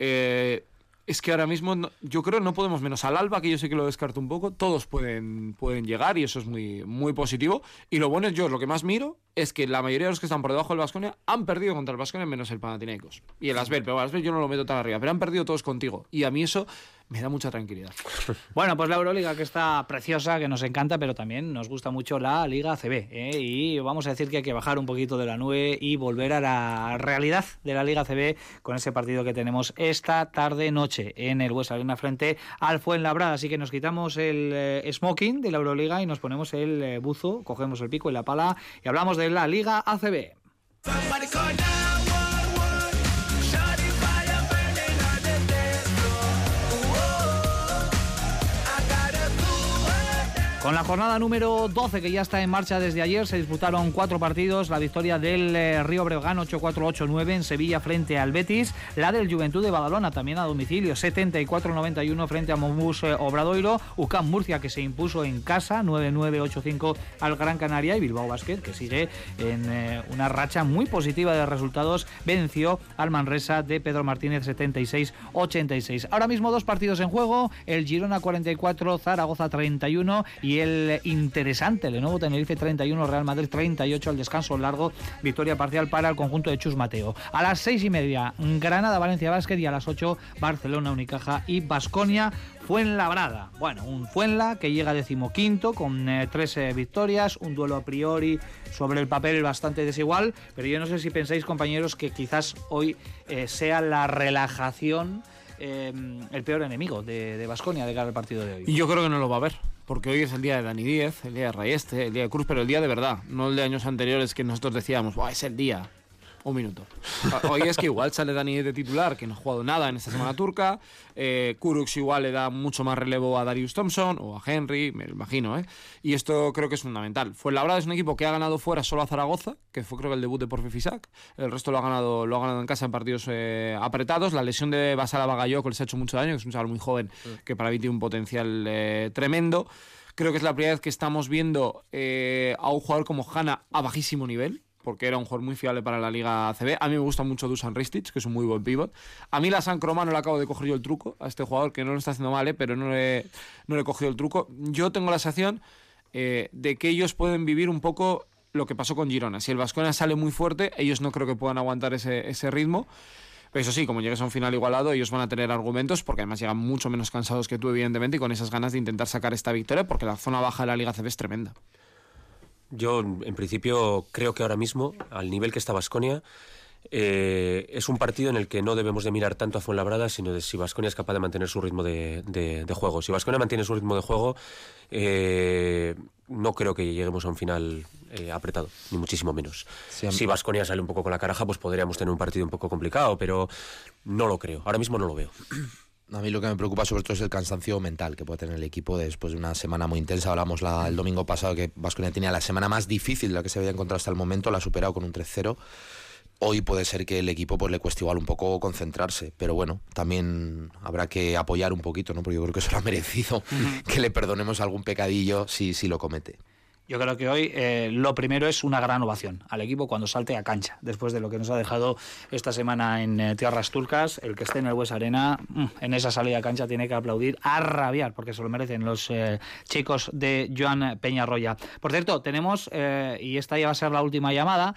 Eh, es que ahora mismo no- yo creo no podemos menos al Alba, que yo sé que lo descarto un poco, todos pueden, pueden llegar y eso es muy, muy positivo. Y lo bueno es yo, lo que más miro es que la mayoría de los que están por debajo del Vasconia han perdido contra el Vasconia menos el Panathinaikos. Y el Asbel, pero el Asbel yo no lo meto tan arriba, pero han perdido todos contigo. Y a mí eso me da mucha tranquilidad. Bueno, pues la Euroliga que está preciosa, que nos encanta, pero también nos gusta mucho la Liga CB. ¿eh? Y vamos a decir que hay que bajar un poquito de la nube y volver a la realidad de la Liga CB con ese partido que tenemos esta tarde-noche en el West Arena frente al Fuenlabrada. Así que nos quitamos el eh, smoking de la Euroliga y nos ponemos el eh, buzo, cogemos el pico y la pala y hablamos de la Liga ACB. Con la jornada número 12 que ya está en marcha desde ayer, se disputaron cuatro partidos. La victoria del eh, Río Breogán 8-4-8-9 en Sevilla frente al Betis. La del Juventud de Badalona también a domicilio 74-91 frente a Mombus eh, Obradoiro. UCAM Murcia que se impuso en casa 9-9-8-5 al Gran Canaria. Y Bilbao Basket que sigue en eh, una racha muy positiva de resultados. Venció al Manresa de Pedro Martínez 76-86. Ahora mismo dos partidos en juego. El Girona 44, Zaragoza 31 y el interesante Lenovo Tenerife 31, Real Madrid 38 al descanso largo, victoria parcial para el conjunto de Chus Mateo. A las seis y media, Granada, Valencia Basket y a las 8, Barcelona, Unicaja y Basconia. Fuenlabrada. Bueno, un Fuenla que llega decimoquinto con eh, tres eh, victorias, un duelo a priori sobre el papel bastante desigual, pero yo no sé si pensáis, compañeros, que quizás hoy eh, sea la relajación eh, el peor enemigo de Basconia de, cara al partido de hoy. Yo creo que no lo va a haber, porque hoy es el día de Dani Díez, el día de Rayeste, el día de Cruz, pero el día de verdad, no el de años anteriores que nosotros decíamos, "Buah, es el día. Un minuto. Hoy es que igual sale Dani de titular, que no ha jugado nada en esta semana turca. Eh, Kurux igual le da mucho más relevo a Darius Thompson o a Henry, me lo imagino, ¿eh? Y esto creo que es fundamental. Fue la es un equipo que ha ganado fuera solo a Zaragoza, que fue creo que el debut de Porfi Fisac. El resto lo ha ganado, lo ha ganado en casa en partidos eh, apretados. La lesión de Basala Bagayoko les ha hecho mucho daño, que es un chaval muy joven que para mí tiene un potencial eh, tremendo. Creo que es la primera vez que estamos viendo eh, a un jugador como Hanna a bajísimo nivel, porque era un jugador muy fiable para la Liga ACB. A mí me gusta mucho Dusan Ristic, que es un muy buen pivot. A mí la San Croma no le acabo de coger yo el truco a este jugador, que no lo está haciendo mal, eh, pero no le, no le he cogido el truco. Yo tengo la sensación eh, de que ellos pueden vivir un poco lo que pasó con Girona. Si el Vasconia sale muy fuerte, ellos no creo que puedan aguantar ese, ese ritmo. Pero eso sí, como llegues a un final igualado, ellos van a tener argumentos, porque además llegan mucho menos cansados que tú, evidentemente, y con esas ganas de intentar sacar esta victoria, porque la zona baja de la Liga CB es tremenda. Yo, en principio, creo que ahora mismo, al nivel que está Basconia, eh, es un partido en el que no debemos de mirar tanto a Fuenlabrada, sino de si Basconia es capaz de mantener su ritmo de, de- de juego. Si Basconia mantiene su ritmo de juego, eh, no creo que lleguemos a un final eh, apretado, ni muchísimo menos. Sí, si Basconia sale un poco con la caraja, pues podríamos tener un partido un poco complicado, pero no lo creo. Ahora mismo no lo veo. A mí lo que me preocupa sobre todo es el cansancio mental que puede tener el equipo después de una semana muy intensa. Hablamos la- el domingo pasado que Vasconia tenía la semana más difícil de la que se había encontrado hasta el momento, la ha superado con un 3-0. Hoy puede ser que el equipo pues, le cueste igual un poco concentrarse, pero bueno, también habrá que apoyar un poquito, ¿no? porque yo creo que eso lo ha merecido, que le perdonemos algún pecadillo si, si lo comete. Yo creo que hoy eh, lo primero es una gran ovación al equipo cuando salte a cancha, después de lo que nos ha dejado esta semana en eh, tierras turcas. El que esté en el West Arena, mm, en esa salida a cancha, tiene que aplaudir a rabiar, porque se lo merecen los eh, chicos de Joan Peñarroya. Por cierto, tenemos, y esta ya va a ser la última llamada,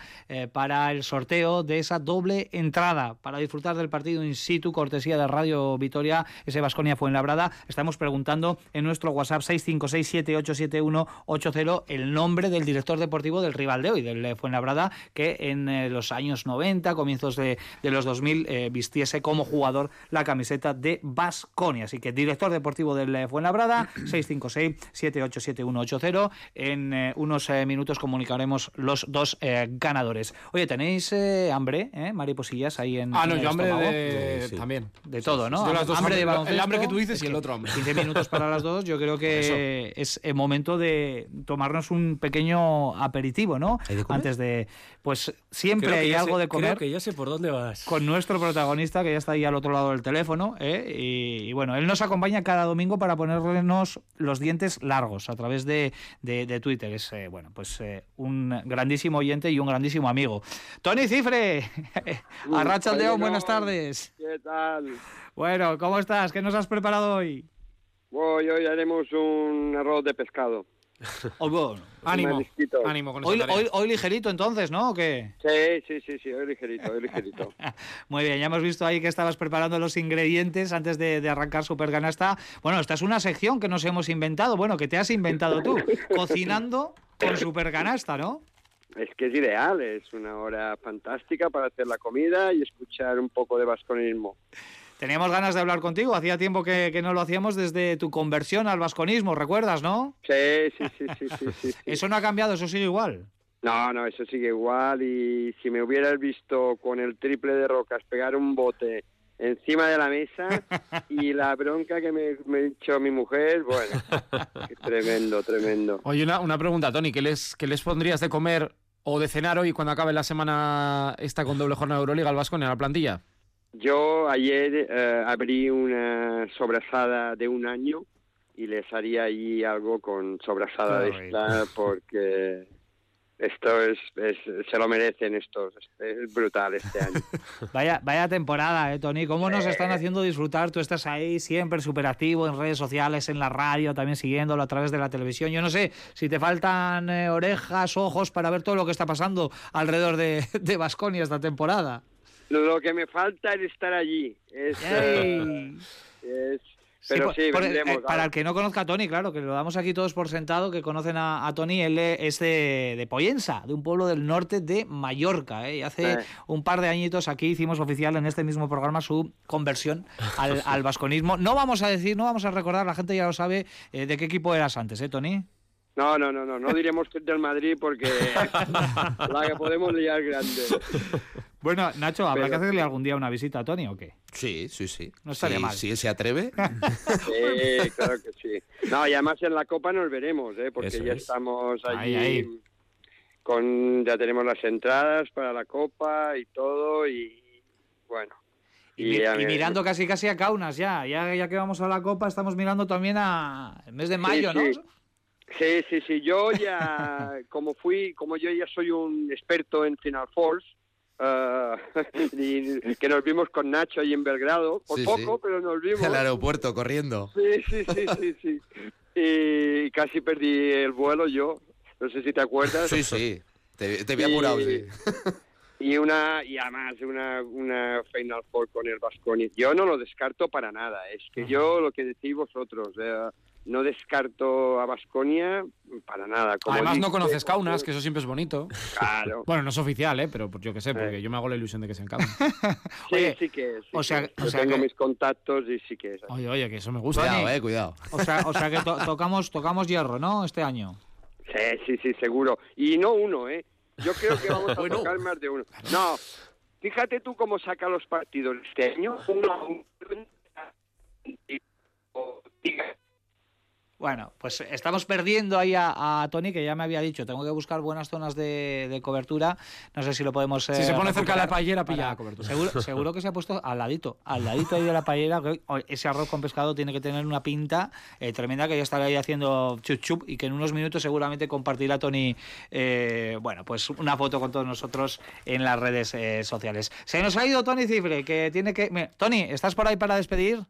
para el sorteo de esa doble entrada, para disfrutar del partido in situ, cortesía de Radio Vitoria, ese Vasconia Fuenlabrada. Estamos preguntando en nuestro WhatsApp 656-787180 el nombre del director deportivo del rival de hoy, del eh, Fuenlabrada, que en eh, los años 90, comienzos de, de los 2000, eh, vistiese como jugador la camiseta de Vasconia. Así que director deportivo del eh, Fuenlabrada, 656-787180. En eh, unos eh, minutos comunicaremos los dos eh, ganadores. Oye, ¿tenéis eh, hambre, eh, mariposillas, ahí en Ah, no, en el yo hambre estómago? de... Sí. también. De todo, ¿no? Yo las dos hambre de hambre- baloncesto. el hambre que tú dices Es y el otro hambre. 15 minutos para las dos, yo creo que es el momento de tomarnos un pequeño aperitivo, ¿no? ¿Hay de comer? Antes de. Pues siempre hay algo sé- de comer. Creo que ya sé por dónde vas. Con nuestro protagonista, que ya está ahí al otro lado del teléfono, ¿eh? y, y bueno, él nos acompaña cada domingo para ponernos los dientes largos a través de, de- de Twitter. Es, eh, bueno, pues eh, un grandísimo oyente y un grandísimo amigo. Tony Cifre, Arracha León, buenas tardes. ¿Qué tal? Bueno, ¿cómo estás? ¿Qué nos has preparado hoy? Hoy, hoy haremos un arroz de pescado. Hoy, bueno, Ánimo, ánimo con hoy, hoy- hoy ligerito entonces, ¿no? ¿O qué? Sí, sí, sí, sí, hoy ligerito, hoy ligerito. Muy bien, ya hemos visto ahí que estabas preparando los ingredientes antes de, de arrancar Supercanasta. Bueno, esta es una sección que nos hemos inventado, bueno, que te has inventado tú, cocinando con Supercanasta, ¿no? Es que es ideal, es una hora fantástica para hacer la comida y escuchar un poco de vasconismo. Teníamos ganas de hablar contigo, hacía tiempo que, que no lo hacíamos desde tu conversión al vasconismo, ¿recuerdas, no? Sí, sí, sí, sí, sí, sí, sí. Eso no ha cambiado, eso sigue igual. No, no, eso sigue igual y si me hubieras visto con el triple de rocas pegar un bote encima de la mesa y la bronca que me, me echó mi mujer, bueno, tremendo, tremendo. Oye, una, una pregunta, Tony, ¿qué les, ¿qué les pondrías de comer o de cenar hoy cuando acabe la semana esta con doble jornada de Euroliga al Vasco en la plantilla? Yo ayer eh, abrí una sobrasada de un año y les haría ahí algo con sobrasada de esta porque esto es, es- se lo merecen estos, es brutal este año. Vaya, vaya temporada, ¿eh, Tony? ¿Cómo nos están haciendo disfrutar? Tú estás ahí siempre súper activo en redes sociales, en la radio, también siguiéndolo a través de la televisión. Yo no sé si te faltan eh, orejas, ojos para ver todo lo que está pasando alrededor de, de Baskonia esta temporada. Lo que me falta es estar allí. Es, eh, Sí, pero sí, por- vendremos, eh, para vamos. el que no conozca a Tony, claro, que lo damos aquí todos por sentado, que conocen a, a Tony, él es de, de Poyensa, de un pueblo del norte de Mallorca. ¿eh? Y hace Eh. un par de añitos aquí hicimos oficial en este mismo programa su conversión al, al vasconismo. No vamos a decir, no vamos a recordar, la gente ya lo sabe, de qué equipo eras antes, ¿eh, Tony? No, no, no, no, no diremos que es del Madrid porque la que podemos liar grande. Bueno, Nacho, ¿habrá Pero- que hacerle algún día una visita a Tony o qué? Sí, sí, sí. No estaría Sí, mal. Si se atreve. Sí, claro que sí. No, y además en la Copa nos veremos, ¿eh? porque Eso ya es. estamos allí. Ahí, ahí. Con, ya tenemos las entradas para la Copa y todo, y bueno. Y, mirando casi casi a Kaunas ya. ya, ya que vamos a la Copa, estamos mirando también a el mes de mayo, sí. ¿no? Sí, sí, sí. Yo ya, como fui, como yo ya soy un experto en Final Falls, ah, y que nos vimos con Nacho ahí en Belgrado, por Sí, poco, sí. pero nos vimos. Al aeropuerto corriendo. Sí, sí, sí, sí, sí. Y casi perdí el vuelo yo. No sé si te acuerdas. Sí, sí. Te, te vi Y- apurado, sí. Y una y además una, una Final Four con el Vasconi. Yo no lo descarto para nada. Es que yo lo que decís vosotros, eh, no descarto a Basconia para nada. Como Además no conoces Kaunas, que eso siempre es bonito. Claro. Bueno, no es oficial, ¿eh? pero pues yo qué sé, porque Eh. yo me hago la ilusión de que es en Kaunas. Sí, Oye, sí que es. sí o sea- que es. o Yo sea tengo que- mis contactos y sí que es. Oye, oye, que eso me gusta. Cuidado, eh, cuidado. O sea, o sea que to- tocamos, tocamos hierro, ¿no? Este año. Sí, sí, sí, seguro. Y no uno, ¿eh? Yo creo que vamos a tocar más de uno. No, fíjate tú cómo saca los partidos este año. Uno a uno. Y- o- diga, Bueno, pues estamos perdiendo ahí a, a Tony, que ya me había dicho, tengo que buscar buenas zonas de, de cobertura. No sé si lo podemos. Si eh, se pone cerca de la paellera, para- pilla la cobertura. Seguro, seguro que se ha puesto al ladito, al ladito ahí de la paellera. que ese arroz con pescado tiene que tener una pinta eh, tremenda que ya estará ahí haciendo chup chup y que en unos minutos seguramente compartirá Tony, eh, bueno, pues una foto con todos nosotros en las redes eh, sociales. Se nos ha ido Tony Cifre, que tiene que. Mira, Tony, ¿estás por ahí para despedir?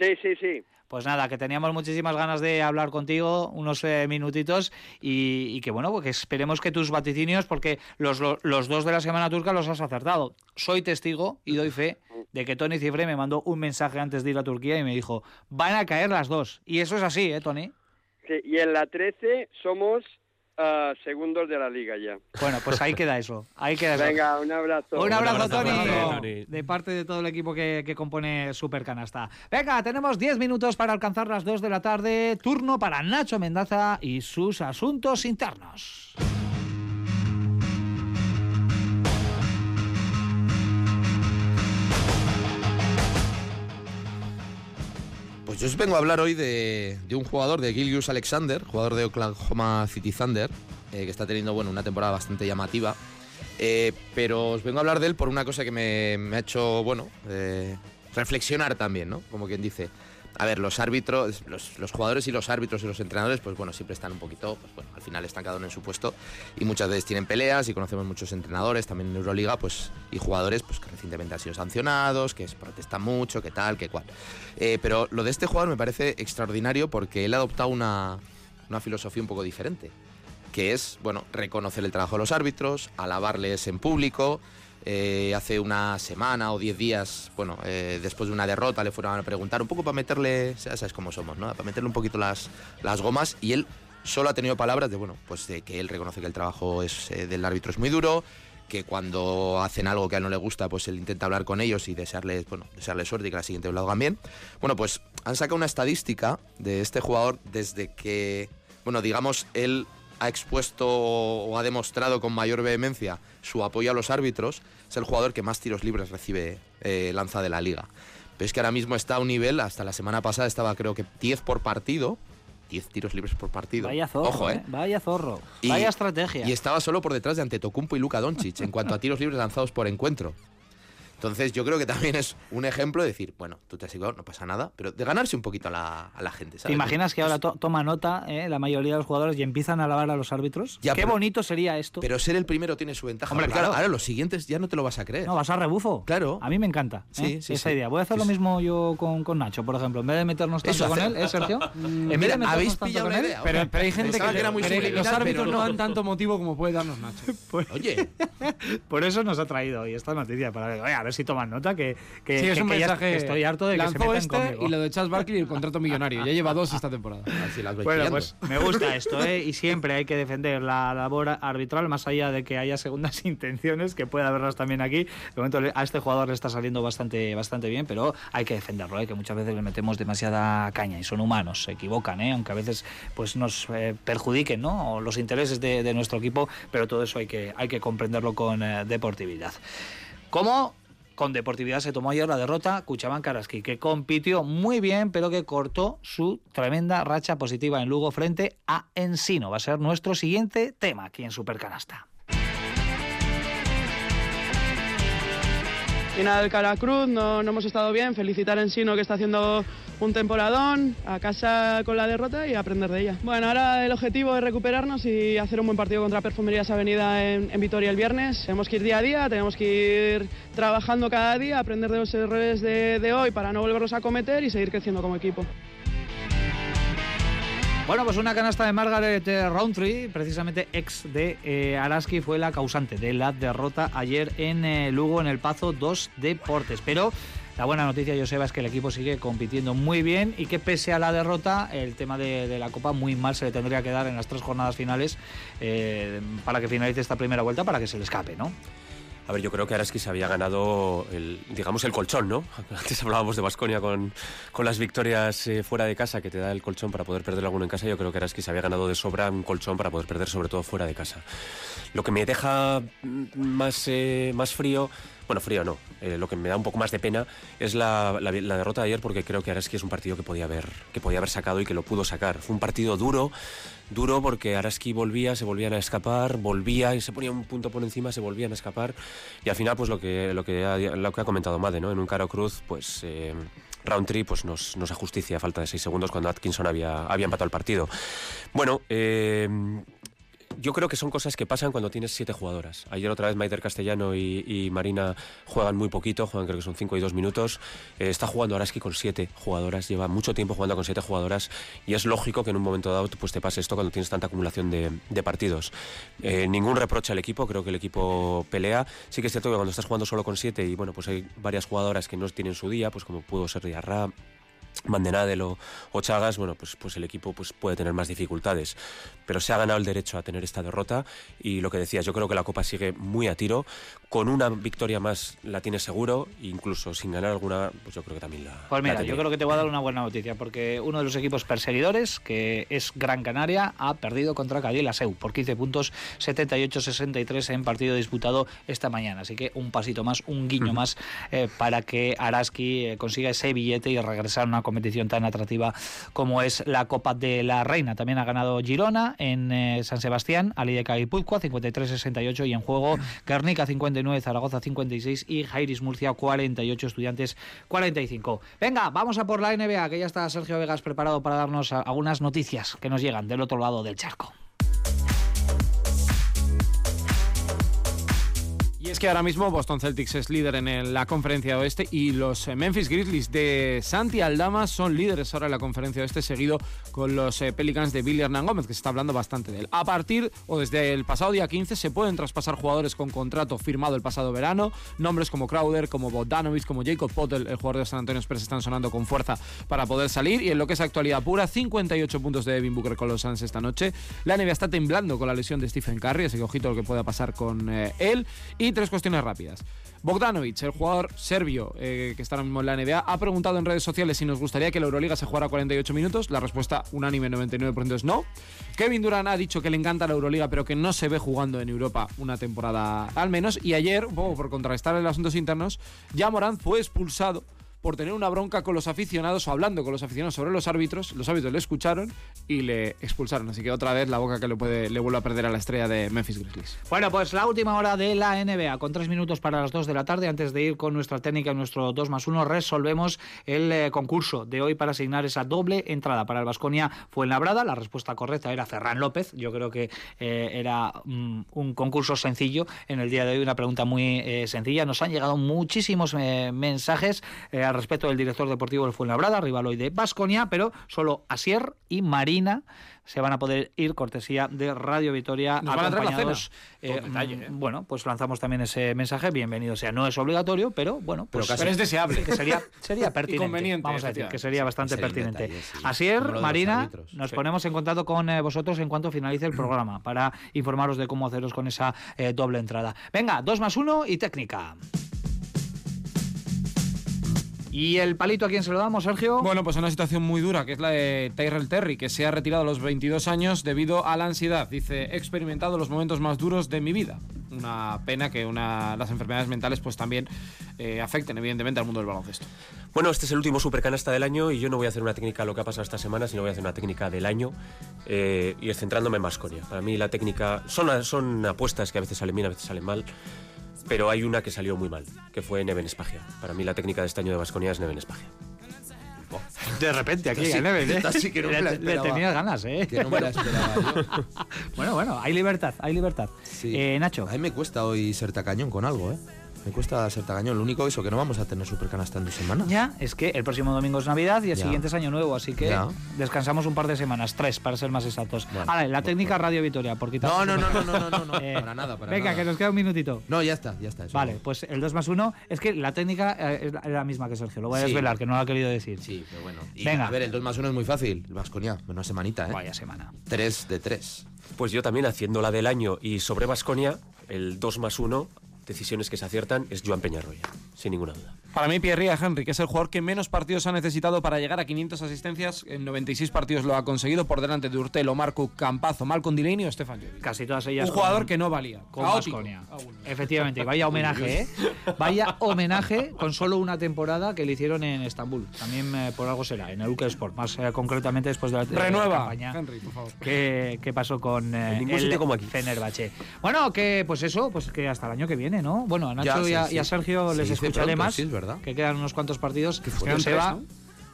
Sí, sí, sí. Pues nada, que teníamos muchísimas ganas de hablar contigo unos eh, minutitos y, que bueno, pues que esperemos que tus vaticinios, porque los, lo- los dos de la semana turca los has acertado. Soy testigo y doy fe de que Tony Cifre me mandó un mensaje antes de ir a Turquía y me dijo, van a caer las dos. Y eso es así, ¿eh, Tony? Sí, Y en la 13 somos segundos de la liga ya. Bueno, pues ahí queda eso. Ahí queda eso. Venga, un abrazo. Un abrazo, Tony. de parte de todo el equipo que, que compone Super Canasta. Venga, tenemos 10 minutos para alcanzar las 2 de la tarde. Turno para Nacho Mendaza y sus asuntos internos. Yo os vengo a hablar hoy de, un jugador de Gilgius Alexander, jugador de Oklahoma City Thunder, eh, que está teniendo bueno, una temporada bastante llamativa. Eh, pero os vengo a hablar de él por una cosa que me, me ha hecho bueno, eh, reflexionar también, ¿no? Como quien dice. A ver, los árbitros, los, los jugadores y los árbitros y los entrenadores, pues bueno, siempre están un poquito, pues bueno, al final están cada uno en su puesto y muchas veces tienen peleas y conocemos muchos entrenadores también en Euroliga, pues y jugadores pues que recientemente han sido sancionados, que protestan mucho, que tal, que cual. Eh, pero lo de este jugador me parece extraordinario porque él ha adoptado una, una filosofía un poco diferente, que es, bueno, reconocer el trabajo de los árbitros, alabarles en público. Eh, hace una semana o diez días, bueno, eh, después de una derrota le fueron a preguntar un poco para meterle, ya sabes cómo somos, ¿no? Para meterle un poquito las, las gomas y él solo ha tenido palabras de, bueno, pues de que él reconoce que el trabajo es, eh, del árbitro es muy duro, que cuando hacen algo que a él no le gusta, pues él intenta hablar con ellos y desearles, bueno, desearles suerte y que la siguiente lo hagan bien. Bueno, pues han sacado una estadística de este jugador desde que, bueno, digamos, él ha expuesto o ha demostrado con mayor vehemencia su apoyo a los árbitros, es el jugador que más tiros libres recibe eh, lanza de la liga. Pero es que ahora mismo está a un nivel, hasta la semana pasada estaba creo que 10 por partido, 10 tiros libres por partido. Vaya zorro, Ojo, ¿eh? ¿eh? Vaya zorro. Y- Vaya estrategia. Y estaba solo por detrás de Antetokounmpo y Luka Doncic en cuanto a tiros libres lanzados por encuentro. Entonces yo creo que también es un ejemplo de decir, bueno, tú te has equivocado, no pasa nada, pero de ganarse un poquito a la, a la gente, ¿sabes? ¿Te imaginas que ahora to- toma nota eh, la mayoría de los jugadores y empiezan a alabar a los árbitros? Ya, Qué pero- bonito sería esto. Pero ser el primero tiene su ventaja. Hombre, claro. Ahora los siguientes ya no te lo vas a creer. No, vas a rebufo. Claro. A mí me encanta Sí, ¿eh? sí, esa sí. idea. Voy a hacer lo mismo yo con, con Nacho, por ejemplo. En vez de meternos tanto Eso, con hacer- él, ¿eh, Sergio? En vez de Mira, habéis pillado con una él, idea. Pero, pero hay gente Pensaba que, que era muy pero los árbitros no dan tanto motivo como puede darnos Nacho. Oye, Por eso nos ha traído hoy esta noticia, para a ver si toman nota, que, que, Sí, es que- un que ya mensaje. estoy harto de que se Lanzó metan este conmigo. y lo de Charles Barkley y el contrato millonario. Ya lleva dos esta temporada. así las vais Bueno, pues me gusta esto, ¿eh? Y siempre hay que defender la labor arbitral, más allá de que haya segundas intenciones, que pueda haberlas también aquí. De momento a este jugador le está saliendo bastante, bastante bien, pero hay que defenderlo, ¿eh? Que muchas veces le metemos demasiada caña y son humanos, se equivocan, ¿eh? Aunque a veces pues nos eh, perjudiquen, ¿no? O los intereses de, de nuestro equipo, pero todo eso hay que, hay que comprenderlo con eh, deportividad. ¿Cómo? Con deportividad se tomó ayer la derrota Cuchaban Karaski, que compitió muy bien, pero que cortó su tremenda racha positiva en Lugo frente a Ensino. Va a ser nuestro siguiente tema aquí en Supercanasta. Final cara cruz, no, no hemos estado bien. Felicitar a Ensino que está haciendo un temporadón, a casa con la derrota y aprender de ella. Bueno, ahora el objetivo es recuperarnos y hacer un buen partido contra Perfumerías Avenida en, en Vitoria el viernes. Tenemos que ir día a día, tenemos que ir trabajando cada día, aprender de los errores de, de hoy para no volverlos a cometer y seguir creciendo como equipo. Bueno, pues una canasta de Margaret eh, Roundtree, precisamente ex de eh, fue la causante de la derrota ayer en eh, Lugo, en el Pazo 2 Deportes. Pero la buena noticia, Joseba, es que el equipo sigue compitiendo muy bien y que pese a la derrota, el tema de, de la Copa muy mal se le tendría que dar en las tres jornadas finales eh, para que finalice esta primera vuelta, para que se le escape, ¿no? A ver, yo creo que Araski se había ganado, el, digamos, el colchón, ¿no? Antes hablábamos de Basconia con, con las victorias eh, fuera de casa, que te da el colchón para poder perder alguno en casa. Yo creo que Araski se había ganado de sobra un colchón para poder perder, sobre todo fuera de casa. Lo que me deja mm, más, eh, más frío, bueno, frío no, eh, lo que me da un poco más de pena es la, derrota de ayer, porque creo que Araski es un partido que podía, haber, que podía haber sacado y que lo pudo sacar. Fue un partido duro, duro porque Araski volvía, se volvían a escapar, volvía y se ponía un punto por encima, se volvían a escapar. Y al final, pues lo que, lo que, ha, comentado Made, ¿no? En un caro cruz, pues. Eh, Roundtree pues nos, nos ajusticia a falta de seis segundos cuando Atkinson había, había empatado el partido. Bueno, eh, yo creo que son cosas que pasan cuando tienes siete jugadoras. Ayer otra vez Maider Castellano y, Marina juegan muy poquito, juegan creo que son cinco y dos minutos. Eh, está jugando Araski con siete jugadoras, lleva mucho tiempo jugando con siete jugadoras y es lógico que en un momento dado pues, te pase esto cuando tienes tanta acumulación de, de partidos. Eh, ningún reproche al equipo, creo que el equipo pelea. Sí que es cierto que cuando estás jugando solo con siete y bueno, pues hay varias jugadoras que no tienen su día, pues como pudo ser Diarra, Mandenadel o, o Chagas, bueno, pues, pues el equipo pues, puede tener más dificultades. Pero se ha ganado el derecho a tener esta derrota y lo que decías, yo creo que la Copa sigue muy a tiro con una victoria más la tiene seguro, incluso sin ganar alguna, pues yo creo que también la. Pues mira, la yo creo que te voy a dar una buena noticia, porque uno de los equipos perseguidores, que es Gran Canaria, ha perdido contra Cadí la SEU por 15 puntos, 78-63 en partido disputado esta mañana. Así que un pasito más, un guiño más eh, para que Araski eh, consiga ese billete y regresar a una competición tan atractiva como es la Copa de la Reina. También ha ganado Girona en eh, San Sebastián, Alideca y Puzcoa 53-68 y en juego Guernica 59, Zaragoza 56 y Jairis Murcia 48, Estudiantes 45. Venga, vamos a por la NBA, que ya está Sergio Vegas preparado para darnos algunas noticias que nos llegan del otro lado del charco. Es que ahora mismo Boston Celtics es líder en la conferencia oeste y los eh, Memphis Grizzlies de Santi Aldama son líderes ahora en la conferencia oeste, seguido con los eh, Pelicans de Billy Hernán Gómez, que se está hablando bastante de él. A partir o desde el pasado día 15 se pueden traspasar jugadores con contrato firmado el pasado verano. Nombres como Crowder, como Bogdanovich, como Jacob Potter, el jugador de San Antonio Spurs, están sonando con fuerza para poder salir. Y en lo que es actualidad pura, 58 puntos de Devin Booker con los Suns esta noche. La NBA está temblando con la lesión de Stephen Curry, así que ojito lo que pueda pasar con eh, él. Y tres cuestiones rápidas. Bogdanovic, el jugador serbio eh, que está ahora mismo en la NBA, ha preguntado en redes sociales si nos gustaría que la Euroliga se jugara 48 minutos. La respuesta unánime 99% es no. Kevin Durant ha dicho que le encanta la Euroliga, pero que no se ve jugando en Europa una temporada al menos. Y ayer, por contrarrestar en asuntos internos, ya Morant fue expulsado por tener una bronca con los aficionados o hablando con los aficionados sobre los árbitros. Los árbitros le escucharon y le expulsaron. Así que otra vez la boca que le, puede, le vuelve a perder a la estrella de Memphis Grizzlies. Bueno, pues la última hora de la NBA, con tres minutos para las dos de la tarde. Antes de ir con nuestra técnica, nuestro 2 más 1, resolvemos el eh, concurso de hoy para asignar esa doble entrada para el Vasconia Fuenlabrada. La respuesta correcta era Ferran López. Yo creo que eh, era mm, un concurso sencillo en el día de hoy, una pregunta muy eh, sencilla. Nos han llegado muchísimos mensajes al respecto del director deportivo del Fuenlabrada, rival hoy de Vasconia, pero solo Asier y Marina se van a poder ir cortesía de Radio Vitoria Nos van a traer la acompañados, cena. eh, detalle, ¿eh? bueno, pues lanzamos también ese mensaje. Bienvenido sea. No es obligatorio, pero bueno, pues Pero es deseable. Que sería, sería pertinente. conveniente, Vamos a decir que sería bastante Sería pertinente. detalle, sí. Asier, Marina, árbitros. nos Sí. ponemos en contacto con eh, vosotros en cuanto finalice el programa para informaros de cómo haceros con esa doble entrada. Venga, dos más uno y técnica. ¿Y el palito a quién se lo damos, Sergio? Bueno, pues una situación muy dura, que es la de Tyrell Terry, que se ha retirado a los 22 años debido a la ansiedad. Dice, he experimentado los momentos más duros de mi vida. Una pena que una, las enfermedades mentales pues también eh, afecten evidentemente al mundo del baloncesto. Bueno, este es el último supercanasta del año y yo no voy a hacer una técnica lo que ha pasado esta semana, sino voy a hacer una técnica del año eh, y centrándome en Masconia. Para mí la técnica son, son apuestas que a veces salen bien, a veces salen mal, pero hay una que salió muy mal, que fue Neven Espagia. Para mí la técnica de este año de Basconia es Neven Espagia. de repente aquí, sí- a Neven, ¿eh? sí que no me la le, le esperaba. tenías ganas, ¿eh? Que no me la esperaba yo. Bueno, bueno, hay libertad, hay libertad. Sí. Eh, Nacho. A mí me cuesta hoy ser tacañón con algo, ¿eh? Me cuesta ser tacañón. Lo único eso, que no vamos a tener supercanasta en dos semanas. Ya, es que el próximo domingo es Navidad y el Ya. siguiente es Año Nuevo, así que Ya. descansamos un par de semanas, tres para ser más exactos. Bueno, Ahora, la técnica Radio Vitoria, por quitar. No, no, no, no, no, no, no, no. Eh, para nada, para Venga, nada. que nos queda un minutito. No, ya está, ya está. eso Vale, no. pues el 2 más 1 es que la técnica eh, es la- misma que Sergio, lo voy a Sí. desvelar, que no lo ha querido decir. Sí, pero bueno. Y, Venga. A ver, el 2 más 1 es muy fácil. El Vasconia, menos semanita, ¿eh? Vaya semana. 3 de 3. Pues yo también haciendo la del año y sobre Basconia, el 2 más 1, decisiones que se aciertan, es Joan Peñarroya, sin ninguna duda. Para mí, Pierre Henry, que es el jugador que menos partidos ha necesitado para llegar a 500 asistencias, en 96 partidos lo ha conseguido por delante de Urtelo, Marco Campazo, Malcolm Delaney o Stefan Jovic. Casi todas ellas. Un jugador con- que no valía. con. Baskonia. Ah. Efectivamente, y vaya homenaje, ¿eh? Vaya homenaje con solo una temporada que le hicieron en Estambul. También eh, por algo será, en el Ukel Sport, más eh, concretamente después de la, de la Renueva, campaña. Henry, por favor. ¿Qué, qué pasó con eh, el sitio como aquí. Fenerbahce? Bueno, que pues eso, pues que hasta el año que viene, ¿no? Bueno, a Nacho Ya, y, a, sí, y a sí. Sergio Se les escucharé pronto, más, sí, es verdad. que quedan unos cuantos partidos. fueron Joseba, ¿no?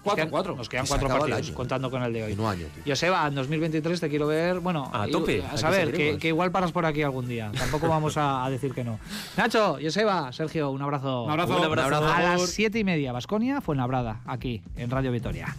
Cuatro, quedan- cuatro. Nos quedan Y cuatro partidos, contando con el de hoy. En un año, tío. Joseba, en 2023 te quiero ver, bueno, A y- tope, a saber, que, seguiremos. que igual paras por aquí algún día. Tampoco vamos a, a decir que no. Nacho, Joseba, Sergio, un abrazo. Un abrazo. Un abrazo. A las siete y media, Basconia, fue en Labrada, aquí, en Radio Vitoria.